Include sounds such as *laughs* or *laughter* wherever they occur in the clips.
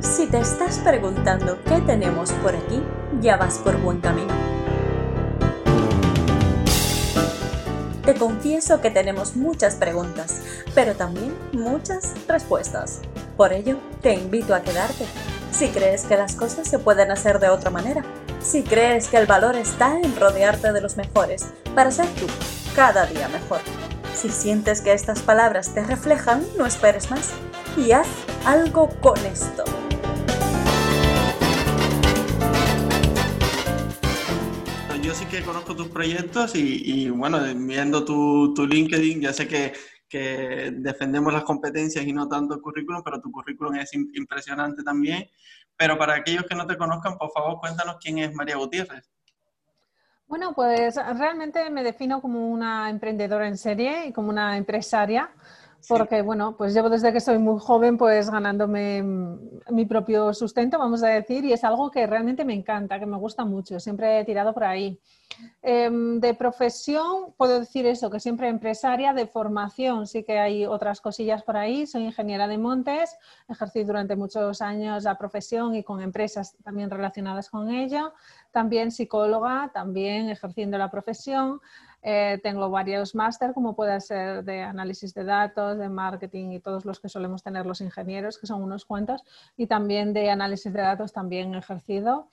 Si te estás preguntando qué tenemos por aquí, ya vas por buen camino. Te confieso que tenemos muchas preguntas, pero también muchas respuestas. Por ello, te invito a quedarte. Si crees que las cosas se pueden hacer de otra manera, si crees que el valor está en rodearte de los mejores para ser tú cada día mejor. Si sientes que estas palabras te reflejan, no esperes más y haz algo con esto. Yo sí que conozco tus proyectos y, bueno, viendo tu, LinkedIn, ya sé que, que, defendemos las competencias y no tanto el currículum, pero tu currículum es impresionante también. Pero para aquellos que no te conozcan, por favor, cuéntanos quién es María Gutiérrez. Bueno, pues realmente me defino como una emprendedora en serie y como una empresaria porque bueno, pues llevo desde que soy muy joven pues ganándome mi propio sustento, vamos a decir, y es algo que realmente me encanta, que me gusta mucho, siempre he tirado por ahí. Em, de profesión puedo decir eso, que siempre empresaria, de formación sí que hay otras cosillas por ahí, soy ingeniera de montes, ejercí durante muchos años la profesión y con empresas también relacionadas con ella, también psicóloga, también ejerciendo la profesión. Eh, tengo varios máster, como puede ser de análisis de datos, de marketing y todos los que solemos tener los ingenieros, que son unos cuantos, y también de análisis de datos también ejercido.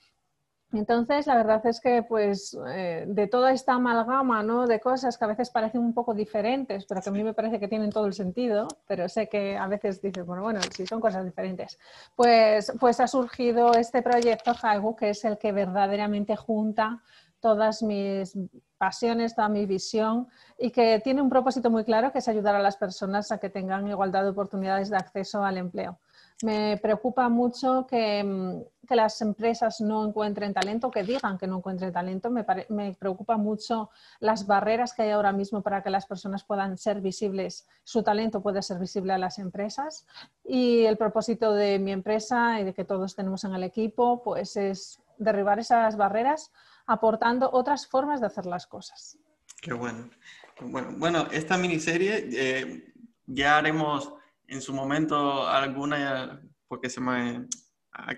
Entonces, la verdad es que, pues, eh, de toda esta amalgama, ¿no? De cosas que a veces parecen un poco diferentes, pero que a mí me parece que tienen todo el sentido, pero sé que a veces dices, bueno, bueno, si son cosas diferentes, pues, pues ha surgido este proyecto Haigu, que es el que verdaderamente junta todas mis pasiones, toda mi visión y que tiene un propósito muy claro que es ayudar a las personas a que tengan igualdad de oportunidades de acceso al empleo. Me preocupa mucho que, mm, que las empresas no encuentren talento, que digan que no encuentren talento. Me, me, preocupa mucho las barreras que hay ahora mismo para que las personas puedan ser visibles, su talento puede ser visible a las empresas. Y el propósito de mi empresa y de que todos tenemos en el equipo, pues es derribar esas barreras aportando otras formas de hacer las cosas. Qué bueno. Bueno, bueno esta miniserie eh, ya haremos en su momento alguna, porque se me,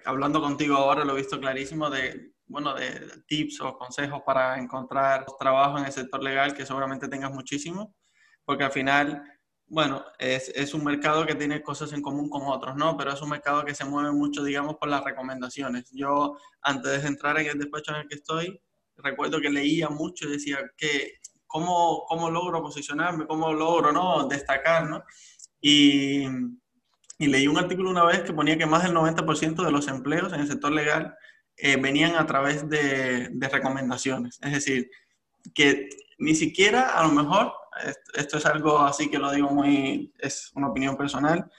hablando contigo ahora lo he visto clarísimo de, bueno, de tips o consejos para encontrar trabajo en el sector legal, que seguramente tengas muchísimo, porque al final, bueno, es, un mercado que tiene cosas en común con otros, ¿no? Pero es un mercado que se mueve mucho, digamos, por las recomendaciones. Yo, antes de entrar en el despacho en el que estoy, recuerdo que leía mucho y decía que cómo, cómo logro posicionarme, cómo logro ¿no? destacar, ¿no? Y, leí un artículo una vez que ponía que más del 90% de los empleos en el sector legal eh, venían a través de, recomendaciones. Es decir, que ni siquiera a lo mejor, esto es algo así que lo digo muy, es una opinión personal,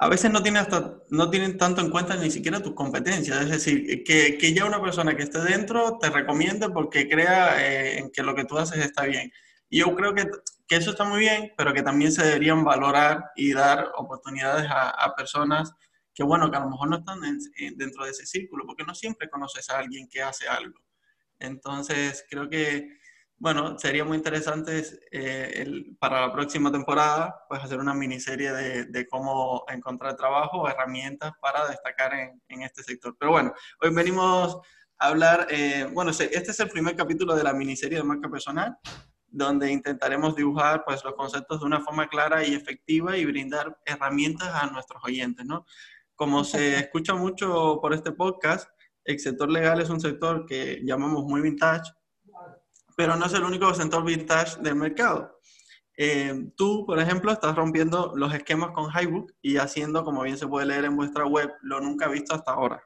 a veces no, tiene hasta, no tienen tanto en cuenta ni siquiera tus competencias. Es decir, que, que ya una persona que esté dentro te recomiende porque crea eh, en que lo que tú haces está bien. Y yo creo que, que, eso está muy bien, pero que también se deberían valorar y dar oportunidades a, a personas que, bueno, que a lo mejor no están dentro de ese círculo, porque no siempre conoces a alguien que hace algo. Entonces, creo que bueno, sería muy interesante eh, para la próxima temporada, pues hacer una miniserie de, de, cómo encontrar trabajo o herramientas para destacar en, en, este sector. Pero bueno, hoy venimos a hablar, eh, bueno, este es el primer capítulo de la miniserie de marca personal, donde intentaremos dibujar pues los conceptos de una forma clara y efectiva y brindar herramientas a nuestros oyentes, ¿no? Como se escucha mucho por este podcast, el sector legal es un sector que llamamos muy vintage, pero no es el único sector vintage del mercado. Eh, tú, por ejemplo, estás rompiendo los esquemas con Highbook y haciendo, como bien se puede leer en vuestra web, lo nunca visto hasta ahora.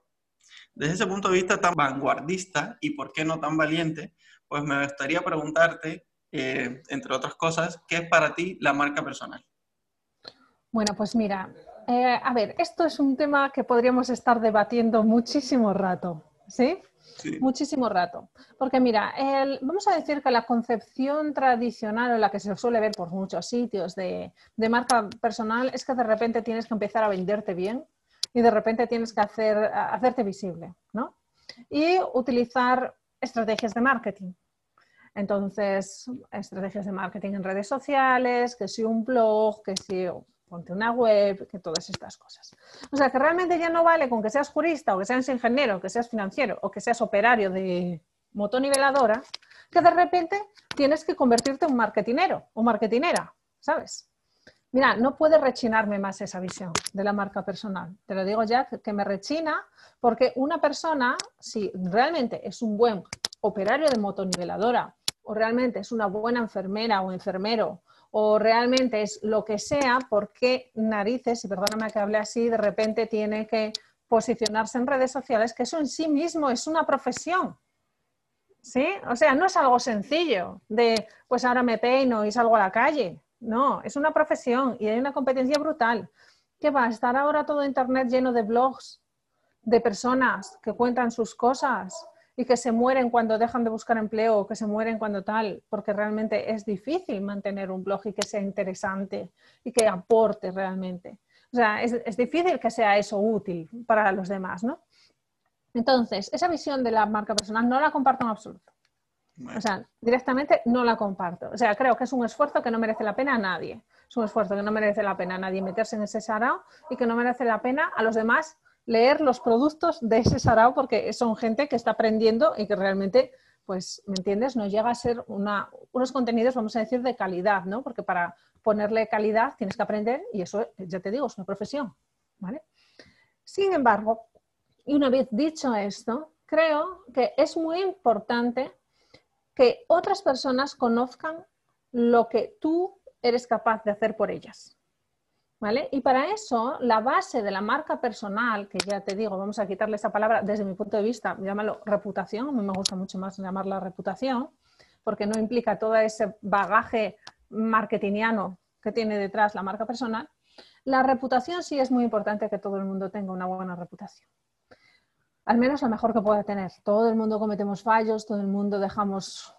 Desde ese punto de vista tan vanguardista y por qué no tan valiente, pues me gustaría preguntarte, eh, entre otras cosas, ¿qué es para ti la marca personal? Bueno, pues mira, eh, a ver, esto es un tema que podríamos estar debatiendo muchísimo rato, ¿sí? Muchísimo rato. Porque mira, vamos a decir que la concepción tradicional o la que se suele ver por muchos sitios de, marca personal es que de repente tienes que empezar a venderte bien y de repente tienes que hacer, hacerte visible, ¿no? Y utilizar estrategias de marketing. Entonces, estrategias de marketing en redes sociales, que si un blog, que si ponte una web, que todas estas cosas. O sea, que realmente ya no vale con que seas jurista o que seas ingeniero, que seas financiero o que seas operario de motoniveladora, que de repente tienes que convertirte en marketinero o marketinera, ¿sabes? Mira, no puede rechinarme más esa visión de la marca personal. Te lo digo ya que me rechina porque una persona, si realmente es un buen operario de motoniveladora o realmente es una buena enfermera o enfermero o realmente es lo que sea, ¿por qué narices, y perdóname que hable así, de repente tiene que posicionarse en redes sociales, que eso en sí mismo es una profesión? ¿Sí? O sea, no es algo sencillo de, pues ahora me peino y salgo a la calle. No, es una profesión y hay una competencia brutal. ¿Qué va a estar ahora todo Internet lleno de blogs de personas que cuentan sus cosas y que se mueren cuando dejan de buscar empleo o que se mueren cuando tal, porque realmente es difícil mantener un blog y que sea interesante y que aporte realmente. O sea, es, es difícil que sea eso útil para los demás, ¿no? Entonces, esa visión de la marca personal no la comparto en absoluto. O sea, directamente no la comparto. O sea, creo que es un esfuerzo que no merece la pena a nadie. Es un esfuerzo que no merece la pena a nadie meterse en ese sarao y que no merece la pena a los demás leer los productos de ese sarao porque son gente que está aprendiendo y que realmente, pues, ¿me entiendes? No llega a ser unos contenidos, vamos a decir, de calidad, ¿no? Porque para ponerle calidad tienes que aprender y eso, ya te digo, es una profesión, ¿vale? Sin embargo, y una vez dicho esto, creo que es muy importante que otras personas conozcan lo que tú eres capaz de hacer por ellas. ¿Vale? Y para eso, la base de la marca personal, que ya te digo, vamos a quitarle esa palabra desde mi punto de vista, llámalo reputación, a mí me gusta mucho más llamarla reputación, porque no implica todo ese bagaje marketingiano que tiene detrás la marca personal. La reputación sí es muy importante que todo el mundo tenga una buena reputación al menos lo mejor que pueda tener. Todo el mundo cometemos fallos, todo el mundo dejamos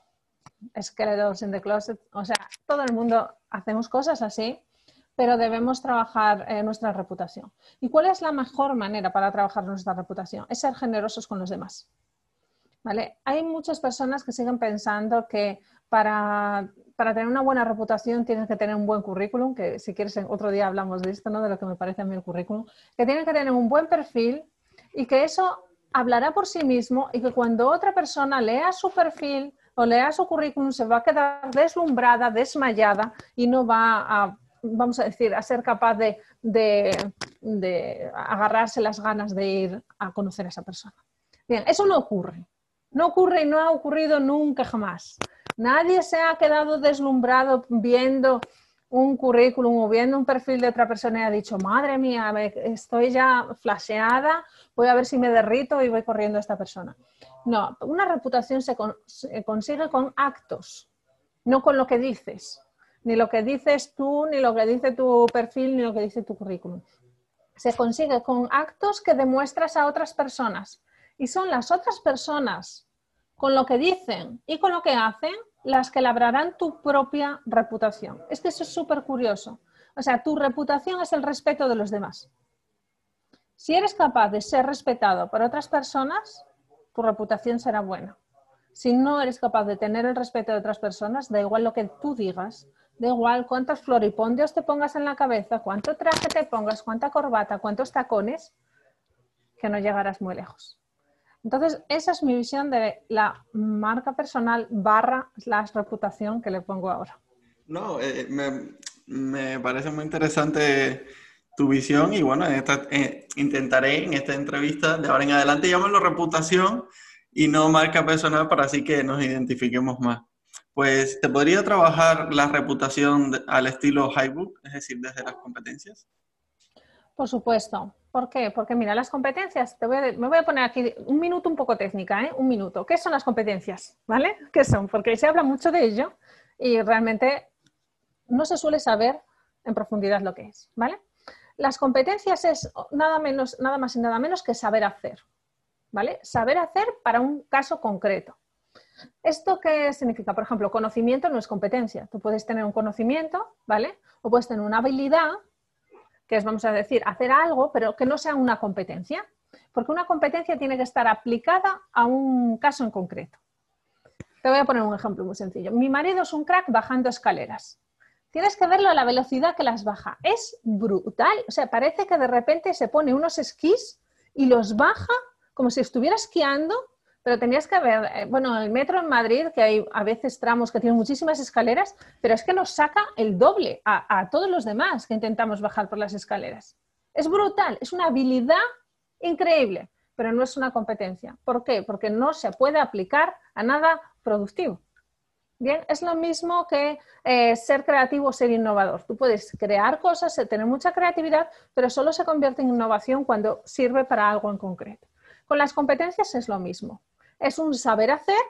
esqueletos en the closet, o sea, todo el mundo hacemos cosas así, pero debemos trabajar en nuestra reputación. ¿Y cuál es la mejor manera para trabajar nuestra reputación? Es ser generosos con los demás. ¿Vale? Hay muchas personas que siguen pensando que para, para, tener una buena reputación tienes que tener un buen currículum, que si quieres otro día hablamos de esto, ¿no? de lo que me parece a mí el currículum, que tienes que tener un buen perfil y que eso hablará por sí mismo y que cuando otra persona lea su perfil o lea su currículum se va a quedar deslumbrada, desmayada y no va a, vamos a decir, a ser capaz de, de, agarrarse las ganas de ir a conocer a esa persona. Bien, eso no ocurre. No ocurre y no ha ocurrido nunca jamás. Nadie se ha quedado deslumbrado viendo un currículum o viendo un perfil de otra persona y ha dicho, madre mía, estoy ya flasheada, voy a ver si me derrito y voy corriendo a esta persona. No, una reputación se, consigue con actos, no con lo que dices, ni lo que dices tú, ni lo que dice tu perfil, ni lo que dice tu currículum. Se consigue con actos que demuestras a otras personas. Y son las otras personas, con lo que dicen y con lo que hacen, las que labrarán tu propia reputación. Es que eso es súper curioso. O sea, tu reputación es el respeto de los demás. Si eres capaz de ser respetado por otras personas, tu reputación será buena. Si no eres capaz de tener el respeto de otras personas, da igual lo que tú digas, da igual cuántos floripondios te pongas en la cabeza, cuánto traje te pongas, cuánta corbata, cuántos tacones, que no llegarás muy lejos. Entonces, esa es mi visión de la marca personal barra la reputación que le pongo ahora. No, eh, me, parece muy interesante tu visión y bueno, eh, intentaré en esta entrevista de ahora en adelante llamarlo reputación y no marca personal para así que nos identifiquemos más. Pues, ¿te podría trabajar la reputación al estilo Highbook, es decir, desde las competencias? Por supuesto. ¿Por qué? Porque mira, las competencias, te voy a, me voy a poner aquí un minuto un poco técnica, ¿eh? un minuto. ¿Qué son las competencias? ¿Vale? ¿Qué son? Porque se habla mucho de ello y realmente no se suele saber en profundidad lo que es, ¿vale? Las competencias es nada, menos, nada más y nada menos que saber hacer, ¿vale? Saber hacer para un caso concreto. ¿Esto qué significa? Por ejemplo, conocimiento no es competencia. Tú puedes tener un conocimiento, ¿vale? O puedes tener una habilidad que es, vamos a decir, hacer algo, pero que no sea una competencia, porque una competencia tiene que estar aplicada a un caso en concreto. Te voy a poner un ejemplo muy sencillo. Mi marido es un crack bajando escaleras. tienes que verlo a la velocidad que las baja. Es brutal. O sea, parece que de repente se pone unos esquís y los baja como si estuviera esquiando, pero tenías que ver, eh, bueno, el metro en Madrid, que hay a veces tramos que tienen muchísimas escaleras, pero es que nos saca el doble a, todos los demás que intentamos bajar por las escaleras. Es brutal, es una habilidad increíble, pero no es una competencia. ¿Por qué? Porque no se puede aplicar a nada productivo. Bien, es lo mismo que eh, ser creativo o ser innovador. Tú puedes crear cosas, tener mucha creatividad, pero solo se convierte en innovación cuando sirve para algo en concreto. Con las competencias es lo mismo. Es un saber hacer,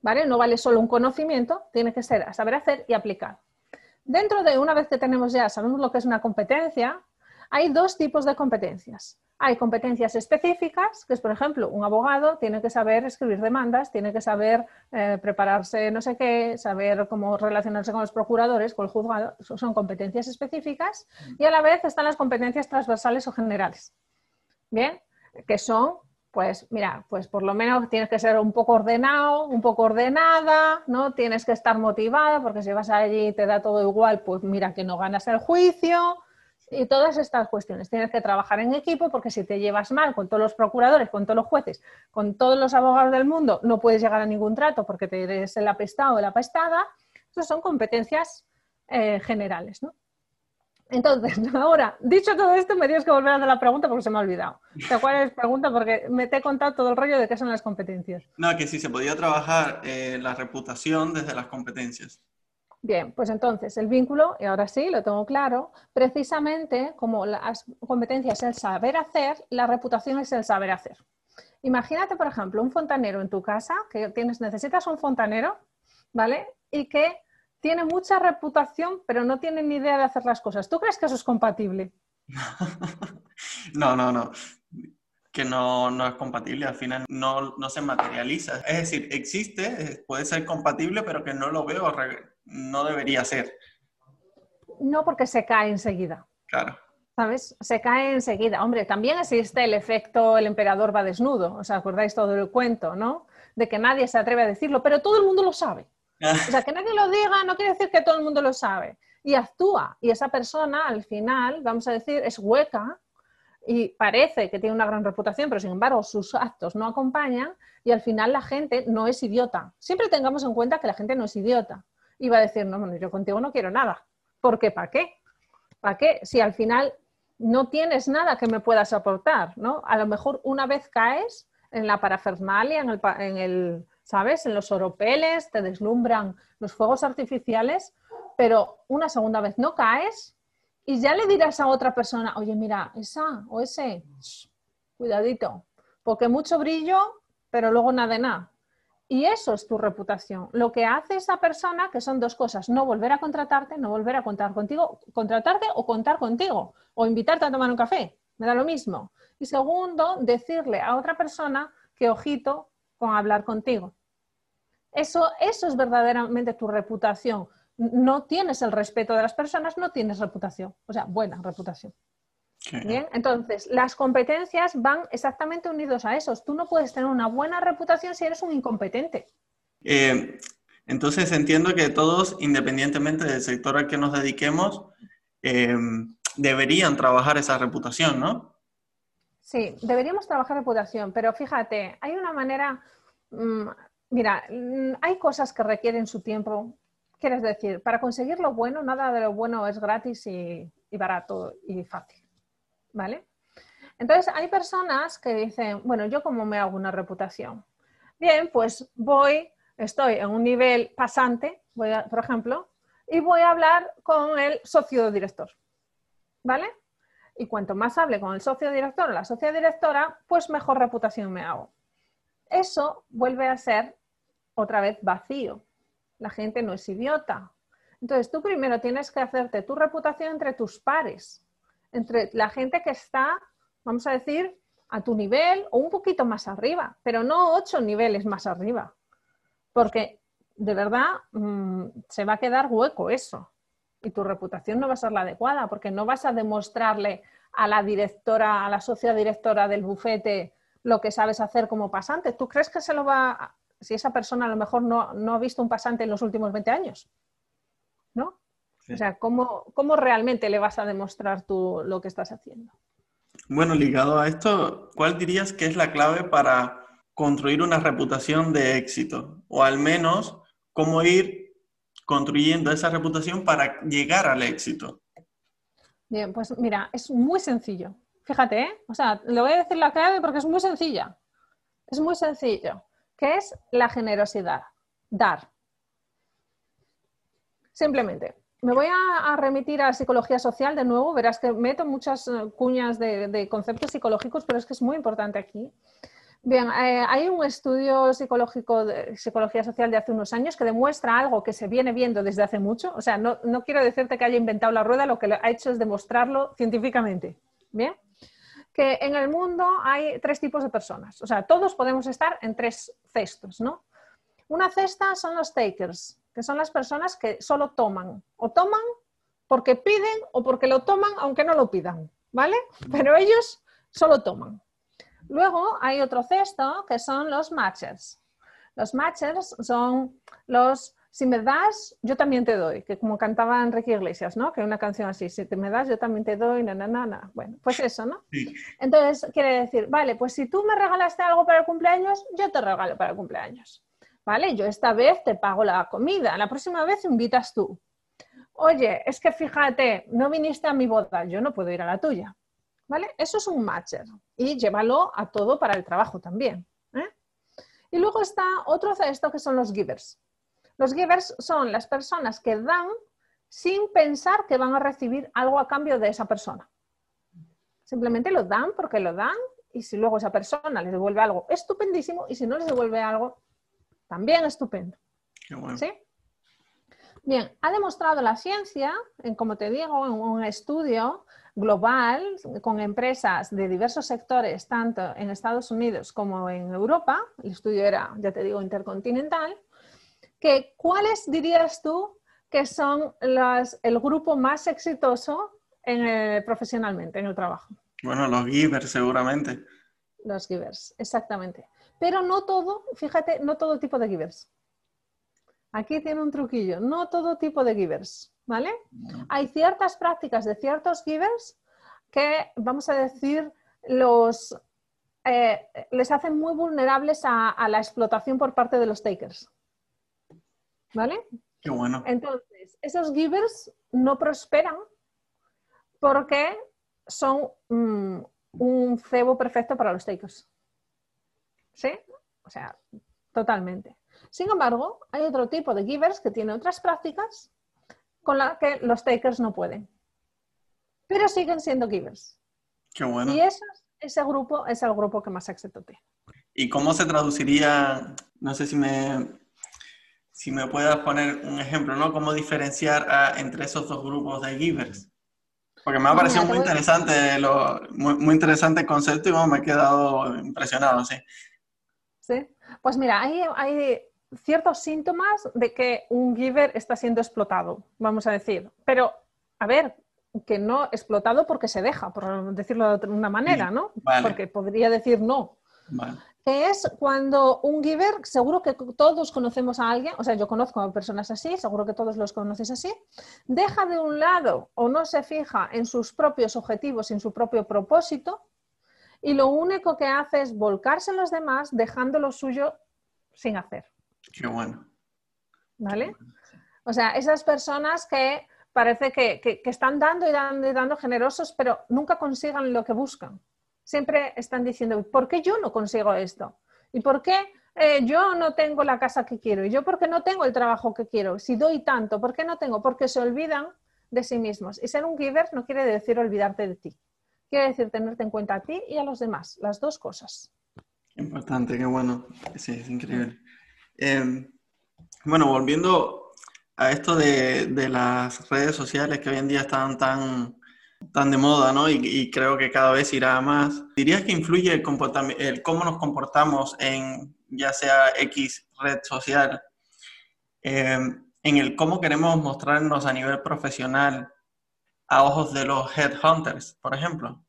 ¿vale? No vale solo un conocimiento, tiene que ser saber hacer y aplicar. Dentro de una vez que tenemos ya, sabemos lo que es una competencia, hay dos tipos de competencias. Hay competencias específicas, que es, por ejemplo, un abogado tiene que saber escribir demandas, tiene que saber eh, prepararse no sé qué, saber cómo relacionarse con los procuradores, con el juzgado. son competencias específicas. Y a la vez están las competencias transversales o generales. Bien, que son pues mira, pues por lo menos tienes que ser un poco ordenado, un poco ordenada, ¿no? Tienes que estar motivada, porque si vas allí y te da todo igual, pues mira que no ganas el juicio, y todas estas cuestiones. Tienes que trabajar en equipo porque si te llevas mal con todos los procuradores, con todos los jueces, con todos los abogados del mundo, no puedes llegar a ningún trato porque te eres el apestado o la apestada. Esas son competencias eh, generales, ¿no? Entonces, *laughs* ahora, dicho todo esto, me tienes que volver a hacer la pregunta porque se me ha olvidado. ¿Cuál es la pregunta? Porque me te he contado todo el rollo de qué son las competencias. No, que si se podía trabajar eh, la reputación desde las competencias. Bien, pues entonces el vínculo, y ahora sí, lo tengo claro, precisamente como las competencias es el saber hacer, la reputación es el saber hacer. Imagínate, por ejemplo, un fontanero en tu casa, que tienes, necesitas un fontanero, ¿vale? Y que tiene mucha reputación, pero no tiene ni idea de hacer las cosas. ¿Tú crees que eso es compatible? *laughs* no, no, no. Que no, no, es compatible, al final no, no se materializa. Es decir, existe, puede ser compatible, pero que no lo veo no debería ser. No, porque se cae enseguida. Claro. ¿Sabes? Se cae enseguida. Hombre, también existe el efecto el emperador va desnudo. ¿Os acordáis todo el cuento, no? De que nadie se atreve a decirlo, pero todo el mundo lo sabe. O sea, que nadie lo diga no quiere decir que todo el mundo lo sabe. Y actúa. Y esa persona, al final, vamos a decir, es hueca y parece que tiene una gran reputación, pero sin embargo sus actos no acompañan y al final la gente no es idiota. Siempre tengamos en cuenta que la gente no es idiota y va a decir, no, yo contigo no quiero nada. ¿Por qué? ¿Para qué? ¿Para qué? Si al final no tienes nada que me puedas aportar, ¿no? A lo mejor una vez caes en la parafernalia, en el, en el ¿sabes? En los oropeles, te deslumbran los fuegos artificiales, pero una segunda vez no caes y ya le dirás a otra persona, oye, mira, esa o ese, cuidadito, porque mucho brillo, pero luego nada de nada. Y eso es tu reputación. Lo que hace esa persona, que son dos cosas, no volver a contratarte, no volver a contar contigo, contratarte o contar contigo, o invitarte a tomar un café, me da lo mismo. Y segundo, decirle a otra persona que ojito con hablar contigo. Eso, eso es verdaderamente tu reputación. No tienes el respeto de las personas, no tienes reputación, o sea, buena reputación. Bien, entonces las competencias van exactamente unidos a esos. Tú no puedes tener una buena reputación si eres un incompetente. Eh, entonces entiendo que todos, independientemente del sector al que nos dediquemos, eh, deberían trabajar esa reputación, ¿no? Sí, deberíamos trabajar reputación, pero fíjate, hay una manera, mm, mira, mm, hay cosas que requieren su tiempo. Quieres decir, para conseguir lo bueno, nada de lo bueno es gratis y barato y fácil. ¿vale? Entonces, hay personas que dicen, bueno, ¿yo cómo me hago una reputación? Bien, pues voy, estoy en un nivel pasante, voy por ejemplo, y voy a hablar con el socio director, ¿vale? Y cuanto más hable con el socio director o la socia directora, pues mejor reputación me hago. Eso vuelve a ser otra vez vacío. La gente no es idiota. Entonces, tú primero tienes que hacerte tu reputación entre tus pares entre la gente que está, vamos a decir, a tu nivel o un poquito más arriba, pero no ocho niveles más arriba, porque de verdad mm, se va a quedar hueco eso y tu reputación no va a ser la adecuada porque no vas a demostrarle a la directora, a la socia directora del bufete lo que sabes hacer como pasante. ¿Tú crees que se lo va, si esa persona a lo mejor no, no ha visto un pasante en los últimos 20 años? ¿No? O sea, ¿cómo, ¿cómo, realmente le vas a demostrar tú lo que estás haciendo? Bueno, ligado a esto, ¿cuál dirías que es la clave para construir una reputación de éxito? O al menos, ¿cómo ir construyendo esa reputación para llegar al éxito? Bien, pues mira, es muy sencillo. Fíjate, ¿eh? o sea, le voy a decir la clave porque es muy sencilla. Es muy sencillo, que es la generosidad, dar. Simplemente, me voy a, remitir a psicología social de nuevo, verás que meto muchas eh, cuñas de, conceptos psicológicos, pero es que es muy importante aquí. Bien, eh, hay un estudio psicológico de psicología social de hace unos años que demuestra algo que se viene viendo desde hace mucho. O sea, no, no quiero decirte que haya inventado la rueda, lo que ha hecho es demostrarlo científicamente. Bien, que en el mundo hay tres tipos de personas. O sea, todos podemos estar en tres cestos, ¿no? Una cesta son los takers, que son las personas que solo toman. O toman porque piden o porque lo toman aunque no lo pidan, ¿vale? Pero ellos solo toman. Luego hay otro cesto que son los matchers. Los matchers son los si me das, yo también te doy, que como cantaba Enrique Iglesias, ¿no? Que una canción así, si te me das, yo también te doy, na, na, na, na. Bueno, pues eso, ¿no? Entonces, quiere decir, vale, pues si tú me regalaste algo para el cumpleaños, yo te regalo para el cumpleaños. ¿Vale? Yo esta vez te pago la comida, la próxima vez invitas tú. Oye, es que fíjate, no viniste a mi boda, yo no puedo ir a la tuya. ¿Vale? Eso es un matcher y llévalo a todo para el trabajo también. ¿eh? Y luego está otro esto que son los givers. Los givers son las personas que dan sin pensar que van a recibir algo a cambio de esa persona. Simplemente lo dan porque lo dan y si luego esa persona les devuelve algo, estupendísimo, y si no les devuelve algo, también estupendo. ¿Sí? Bien, ha demostrado la ciencia, en, como te digo, en un estudio global con empresas de diversos sectores, tanto en Estados Unidos como en Europa, el estudio era, ya te digo, intercontinental, que ¿cuáles dirías tú que son el grupo más exitoso profesionalmente en el trabajo? Bueno, los givers seguramente. Los givers, exactamente. Pero no todo, fíjate, no todo tipo de givers. Aquí tiene un truquillo, no todo tipo de givers, ¿vale? Hay ciertas prácticas de ciertos givers que, vamos a decir, los, eh, les hacen muy vulnerables a la explotación por parte de los takers. ¿Vale? Qué bueno. Entonces, esos givers no prosperan porque son mm, un cebo perfecto para los takers. ¿Sí? O sea, totalmente. Sin embargo, hay otro tipo de givers que tienen otras prácticas con las que los takers no pueden. Pero siguen siendo givers. Qué bueno. Y ese grupo es el grupo que más éxito tiene. ¿Y cómo se traduciría? No sé si me, si me puedas poner un ejemplo, ¿no? ¿Cómo diferenciar entre esos dos grupos de givers? Porque me ha parecido muy interesante, lo, muy, interesante el concepto y me he quedado impresionado, sí. Sí, pues mira, hay, hay ciertos síntomas de que un giver está siendo explotado, vamos a decir. Pero, a ver, que no explotado porque se deja, por decirlo de una manera, ¿no? Porque podría decir no. Vale que es cuando un giver, seguro que todos conocemos a alguien, o sea, yo conozco a personas así, seguro que todos los conoces así, deja de un lado o no se fija en sus propios objetivos, en su propio propósito, y lo único que hace es volcarse en los demás, dejando lo suyo sin hacer. Qué bueno. ¿Vale? O sea, esas personas que parece que, que están dando y dando y dando generosos, pero nunca consigan lo que buscan siempre están diciendo, ¿por qué yo no consigo esto? ¿Y por qué eh, yo no tengo la casa que quiero? ¿Y yo por qué no tengo el trabajo que quiero? Si doy tanto, ¿por qué no tengo? Porque se olvidan de sí mismos. Y ser un giver no quiere decir olvidarte de ti. Quiere decir tenerte en cuenta a ti y a los demás, las dos cosas. Importante, qué bueno. Sí, es increíble. Em, bueno, volviendo a esto de, las redes sociales que hoy en día están tan tan de moda, ¿no? Y, creo que cada vez irá más. ¿Dirías que influye el, el cómo nos comportamos en ya sea X red social, em, en el cómo queremos mostrarnos a nivel profesional a ojos de los headhunters, por ejemplo?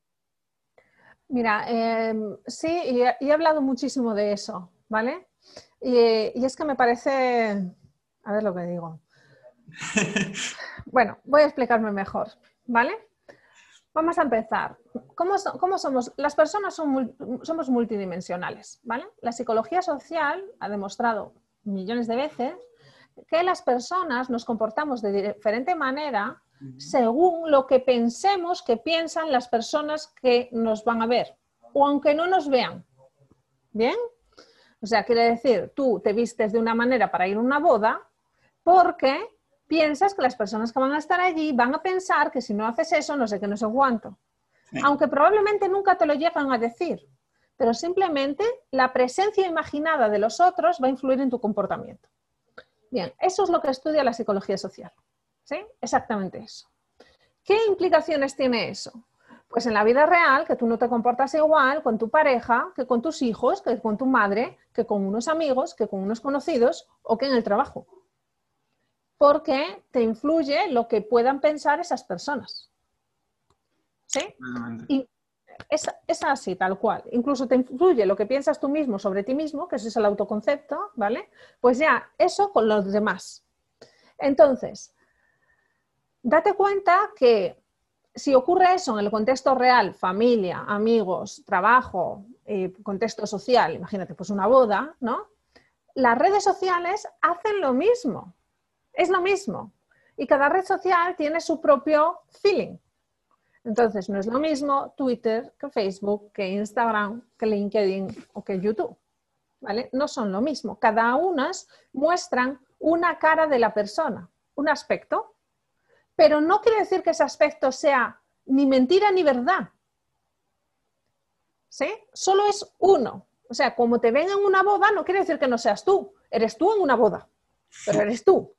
Mira, em, sí, y he, hablado muchísimo de eso, ¿vale? Y, y, es que me parece, a ver lo que digo, *laughs* Bueno, voy a explicarme mejor, ¿vale? Vamos a empezar. ¿Cómo, somos? Las personas somos multidimensionales, ¿vale? La psicología social ha demostrado millones de veces que las personas nos comportamos de diferente manera según lo que pensemos que piensan las personas que nos van a ver, o aunque no nos vean. ¿Bien? O sea, quiere decir, tú te vistes de una manera para ir a una boda porque piensas que las personas que van a estar allí van a pensar que si no haces eso, no sé qué, no sé cuánto. Aunque probablemente nunca te lo llegan a decir, pero simplemente la presencia imaginada de los otros va a influir en tu comportamiento. Bien, eso es lo que estudia la psicología social. ¿Sí? Exactamente eso. ¿Qué implicaciones tiene eso? Pues en la vida real, que tú no te comportas igual con tu pareja, que con tus hijos, que con tu madre, que con unos amigos, que con unos conocidos o que en el trabajo. Porque te influye lo que puedan pensar esas personas. ¿Sí? Y es, así, tal cual. Incluso te influye lo que piensas tú mismo sobre ti mismo, que ese es el autoconcepto, ¿vale? Pues ya, eso con los demás. Entonces, date cuenta que si ocurre eso en el contexto real, familia, amigos, trabajo, eh, contexto social, imagínate, pues una boda, ¿no? Las redes sociales hacen lo mismo, es lo mismo. Y cada red social tiene su propio feeling. Entonces, no es lo mismo Twitter que Facebook, que Instagram, que LinkedIn o que YouTube. ¿Vale? No son lo mismo. Cada una muestran una cara de la persona, un aspecto, pero no quiere decir que ese aspecto sea ni mentira ni verdad. ¿Sí? Solo es uno. O sea, como te ven en una boda, no quiere decir que no seas tú. Eres tú en una boda, pero eres tú.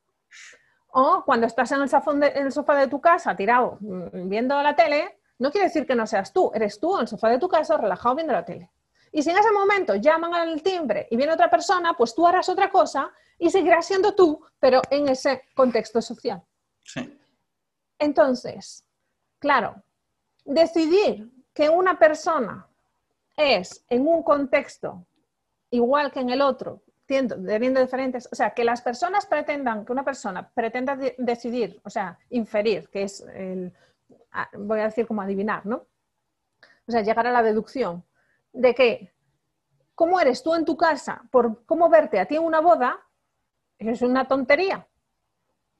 O cuando estás en el, en el sofá de tu casa tirado mm, viendo la tele, no quiere decir que no seas tú, eres tú en el sofá de tu casa relajado viendo la tele. Y si en ese momento llaman al timbre y viene otra persona, pues tú harás otra cosa y seguirás siendo tú, pero en ese contexto social. Sí. Entonces, claro, decidir que una persona es en un contexto igual que en el otro, teniendo diferentes, o sea, que las personas pretendan, que una persona pretenda decidir, o sea, inferir, que es el, voy a decir como adivinar, ¿no? O sea, llegar a la deducción de que cómo eres tú en tu casa, por cómo verte a ti en una boda, es una tontería,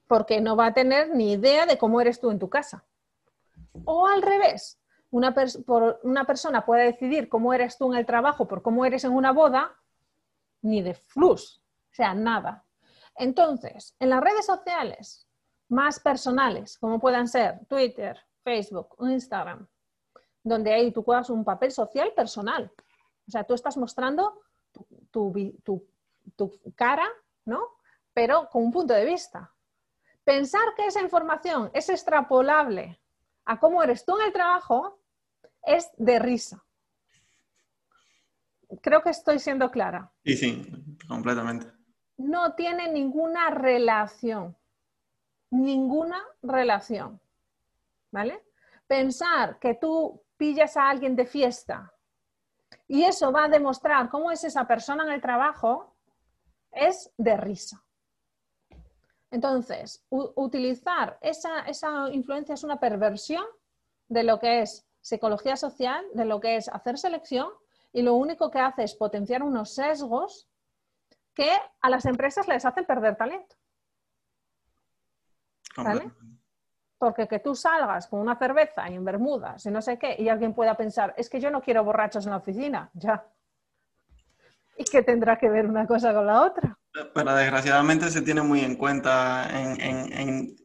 porque no va a tener ni idea de cómo eres tú en tu casa. O al revés, una, persona puede decidir cómo eres tú en el trabajo por cómo eres en una boda, ni de flux, o sea, nada. Entonces, en las redes sociales más personales, como puedan ser Twitter, Facebook Instagram, donde ahí tú juegas un papel social personal. O sea, tú estás mostrando tu, cara, ¿no? Pero con un punto de vista. Pensar que esa información es extrapolable a cómo eres tú en el trabajo es de risa creo que estoy siendo clara. Sí, sí, completamente. No tiene ninguna relación. Ninguna relación. ¿Vale? Pensar que tú pillas a alguien de fiesta y eso va a demostrar cómo es esa persona en el trabajo es de risa. Entonces, utilizar esa, esa influencia es una perversión de lo que es psicología social, de lo que es hacer selección y lo único que hace es potenciar unos sesgos que a las empresas les hacen perder talento. ¿Vale? Porque que tú salgas con una cerveza y en Bermudas y no sé qué, y alguien pueda pensar, es que yo no quiero borrachos en la oficina, ya. ¿Y qué tendrá que ver una cosa con la otra? Pero desgraciadamente se tiene muy en cuenta en, en, en,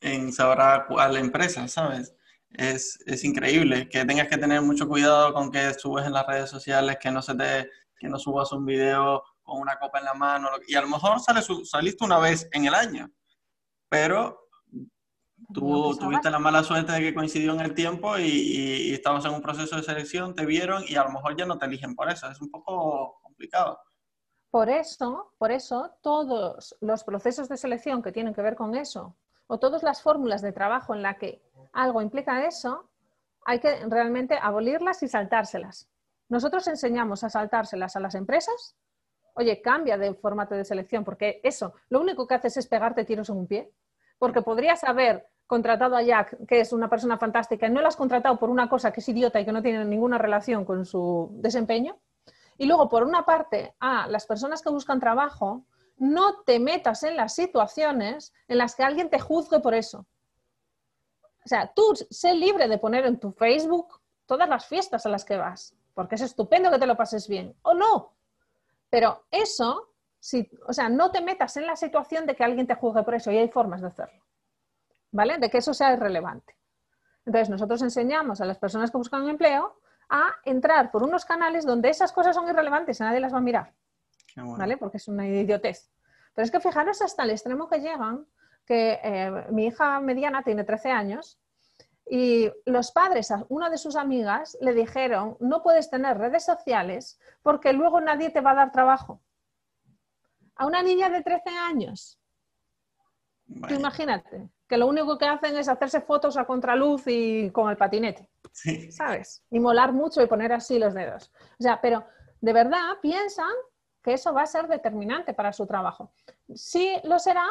en saber a cuál empresa, ¿sabes? es, increíble, que tengas que tener mucho cuidado con que subes en las redes sociales, que no se te, que no subas un video con una copa en la mano, y a lo mejor sales, saliste una vez en el año, pero tú tuviste la mala suerte de que coincidió en el tiempo y, y, estabas en un proceso de selección, te vieron y a lo mejor ya no te eligen por eso, es un poco complicado. Por eso, por eso, todos los procesos de selección que tienen que ver con eso, o todas las fórmulas de trabajo en la que algo implica eso, hay que realmente abolirlas y saltárselas. Nosotros enseñamos a saltárselas a las empresas. Oye, cambia de formato de selección, porque eso, lo único que haces es pegarte tiros en un pie. porque podrías haber contratado a Jack, que es una persona fantástica, y no lo has contratado por una cosa que es idiota y que no tiene ninguna relación con su desempeño. Y luego, por una parte, a las personas que buscan trabajo, no te metas en las situaciones en las que alguien te juzgue por eso. O sea, tú sé libre de poner en tu Facebook todas las fiestas a las que vas, porque es estupendo que te lo pases bien, o no. Pero eso, si, o sea, no te metas en la situación de que alguien te juzgue por eso y hay formas de hacerlo, ¿vale? De que eso sea irrelevante. Entonces, nosotros enseñamos a las personas que buscan empleo a entrar por unos canales donde esas cosas son irrelevantes y nadie las va a mirar, ¿vale? Porque es una idiotez. Pero es que fijaros hasta el extremo que llegan que eh, mi hija mediana tiene 13 años y los padres a una de sus amigas le dijeron, no puedes tener redes sociales porque luego nadie te va a dar trabajo. A una niña de 13 años. imagínate, que lo único que hacen es hacerse fotos a contraluz y con el patinete. ¿Sabes? Y molar mucho y poner así los dedos. O sea, pero de verdad piensan que eso va a ser determinante para su trabajo. Sí lo será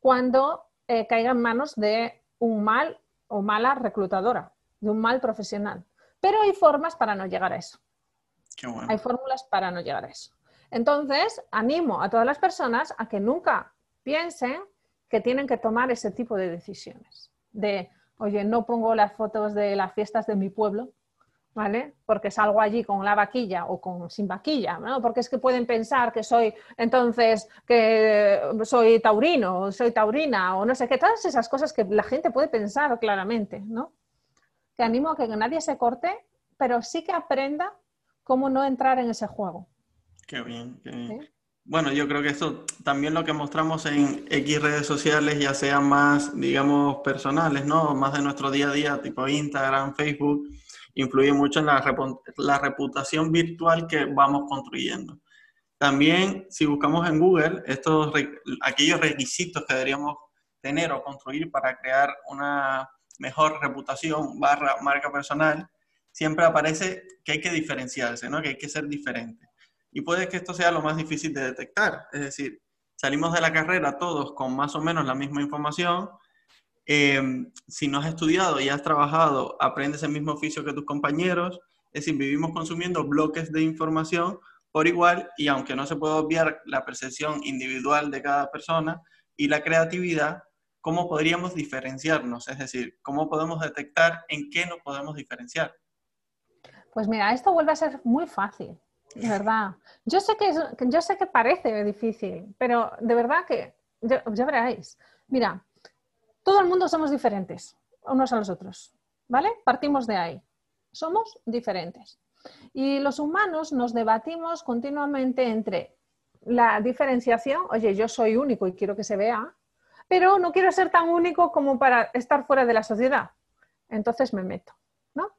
cuando eh, caiga en manos de un mal o mala reclutadora, de un mal profesional. Pero hay formas para no llegar a eso. Hay fórmulas para no llegar a eso. Entonces, animo a todas las personas a que nunca piensen que tienen que tomar ese tipo de decisiones. De, oye, no pongo las fotos de las fiestas de mi pueblo, ¿vale? Porque salgo allí con la vaquilla o con sin vaquilla, ¿no? Porque es que pueden pensar que soy entonces que soy taurino o soy taurina o no sé qué, todas esas cosas que la gente puede pensar claramente, ¿no? Que animo a que nadie se corte, pero sí que aprenda cómo no entrar en ese juego. Qué bien, qué bien. Bueno, yo creo que esto también lo que mostramos en X redes sociales, ya sean más, digamos, personales, ¿no? Más de nuestro día a día, tipo Instagram, Facebook, influye mucho en la, reputación virtual que vamos construyendo. También, si buscamos en Google, estos, aquellos requisitos que deberíamos tener o construir para crear una mejor reputación barra marca personal, siempre aparece que hay que diferenciarse, ¿no? que hay que ser diferente. Y puede que esto sea lo más difícil de detectar. Es decir, salimos de la carrera todos con más o menos la misma información, Em, si no has estudiado y has trabajado, aprendes el mismo oficio que tus compañeros. Es decir, vivimos consumiendo bloques de información por igual y aunque no se puede obviar la percepción individual de cada persona y la creatividad, ¿cómo podríamos diferenciarnos? Es decir, ¿cómo podemos detectar en qué nos podemos diferenciar? Pues mira, esto vuelve a ser muy fácil, verdad. Yo sé que, yo sé que parece difícil, pero de verdad que ya, ya veréis. Mira, todo el mundo somos diferentes, unos a los otros, ¿vale? Partimos de ahí. Somos diferentes. Y los humanos nos debatimos continuamente entre la diferenciación, oye, yo soy único y quiero que se vea, pero no quiero ser tan único como para estar fuera de la sociedad. Entonces me meto, ¿no?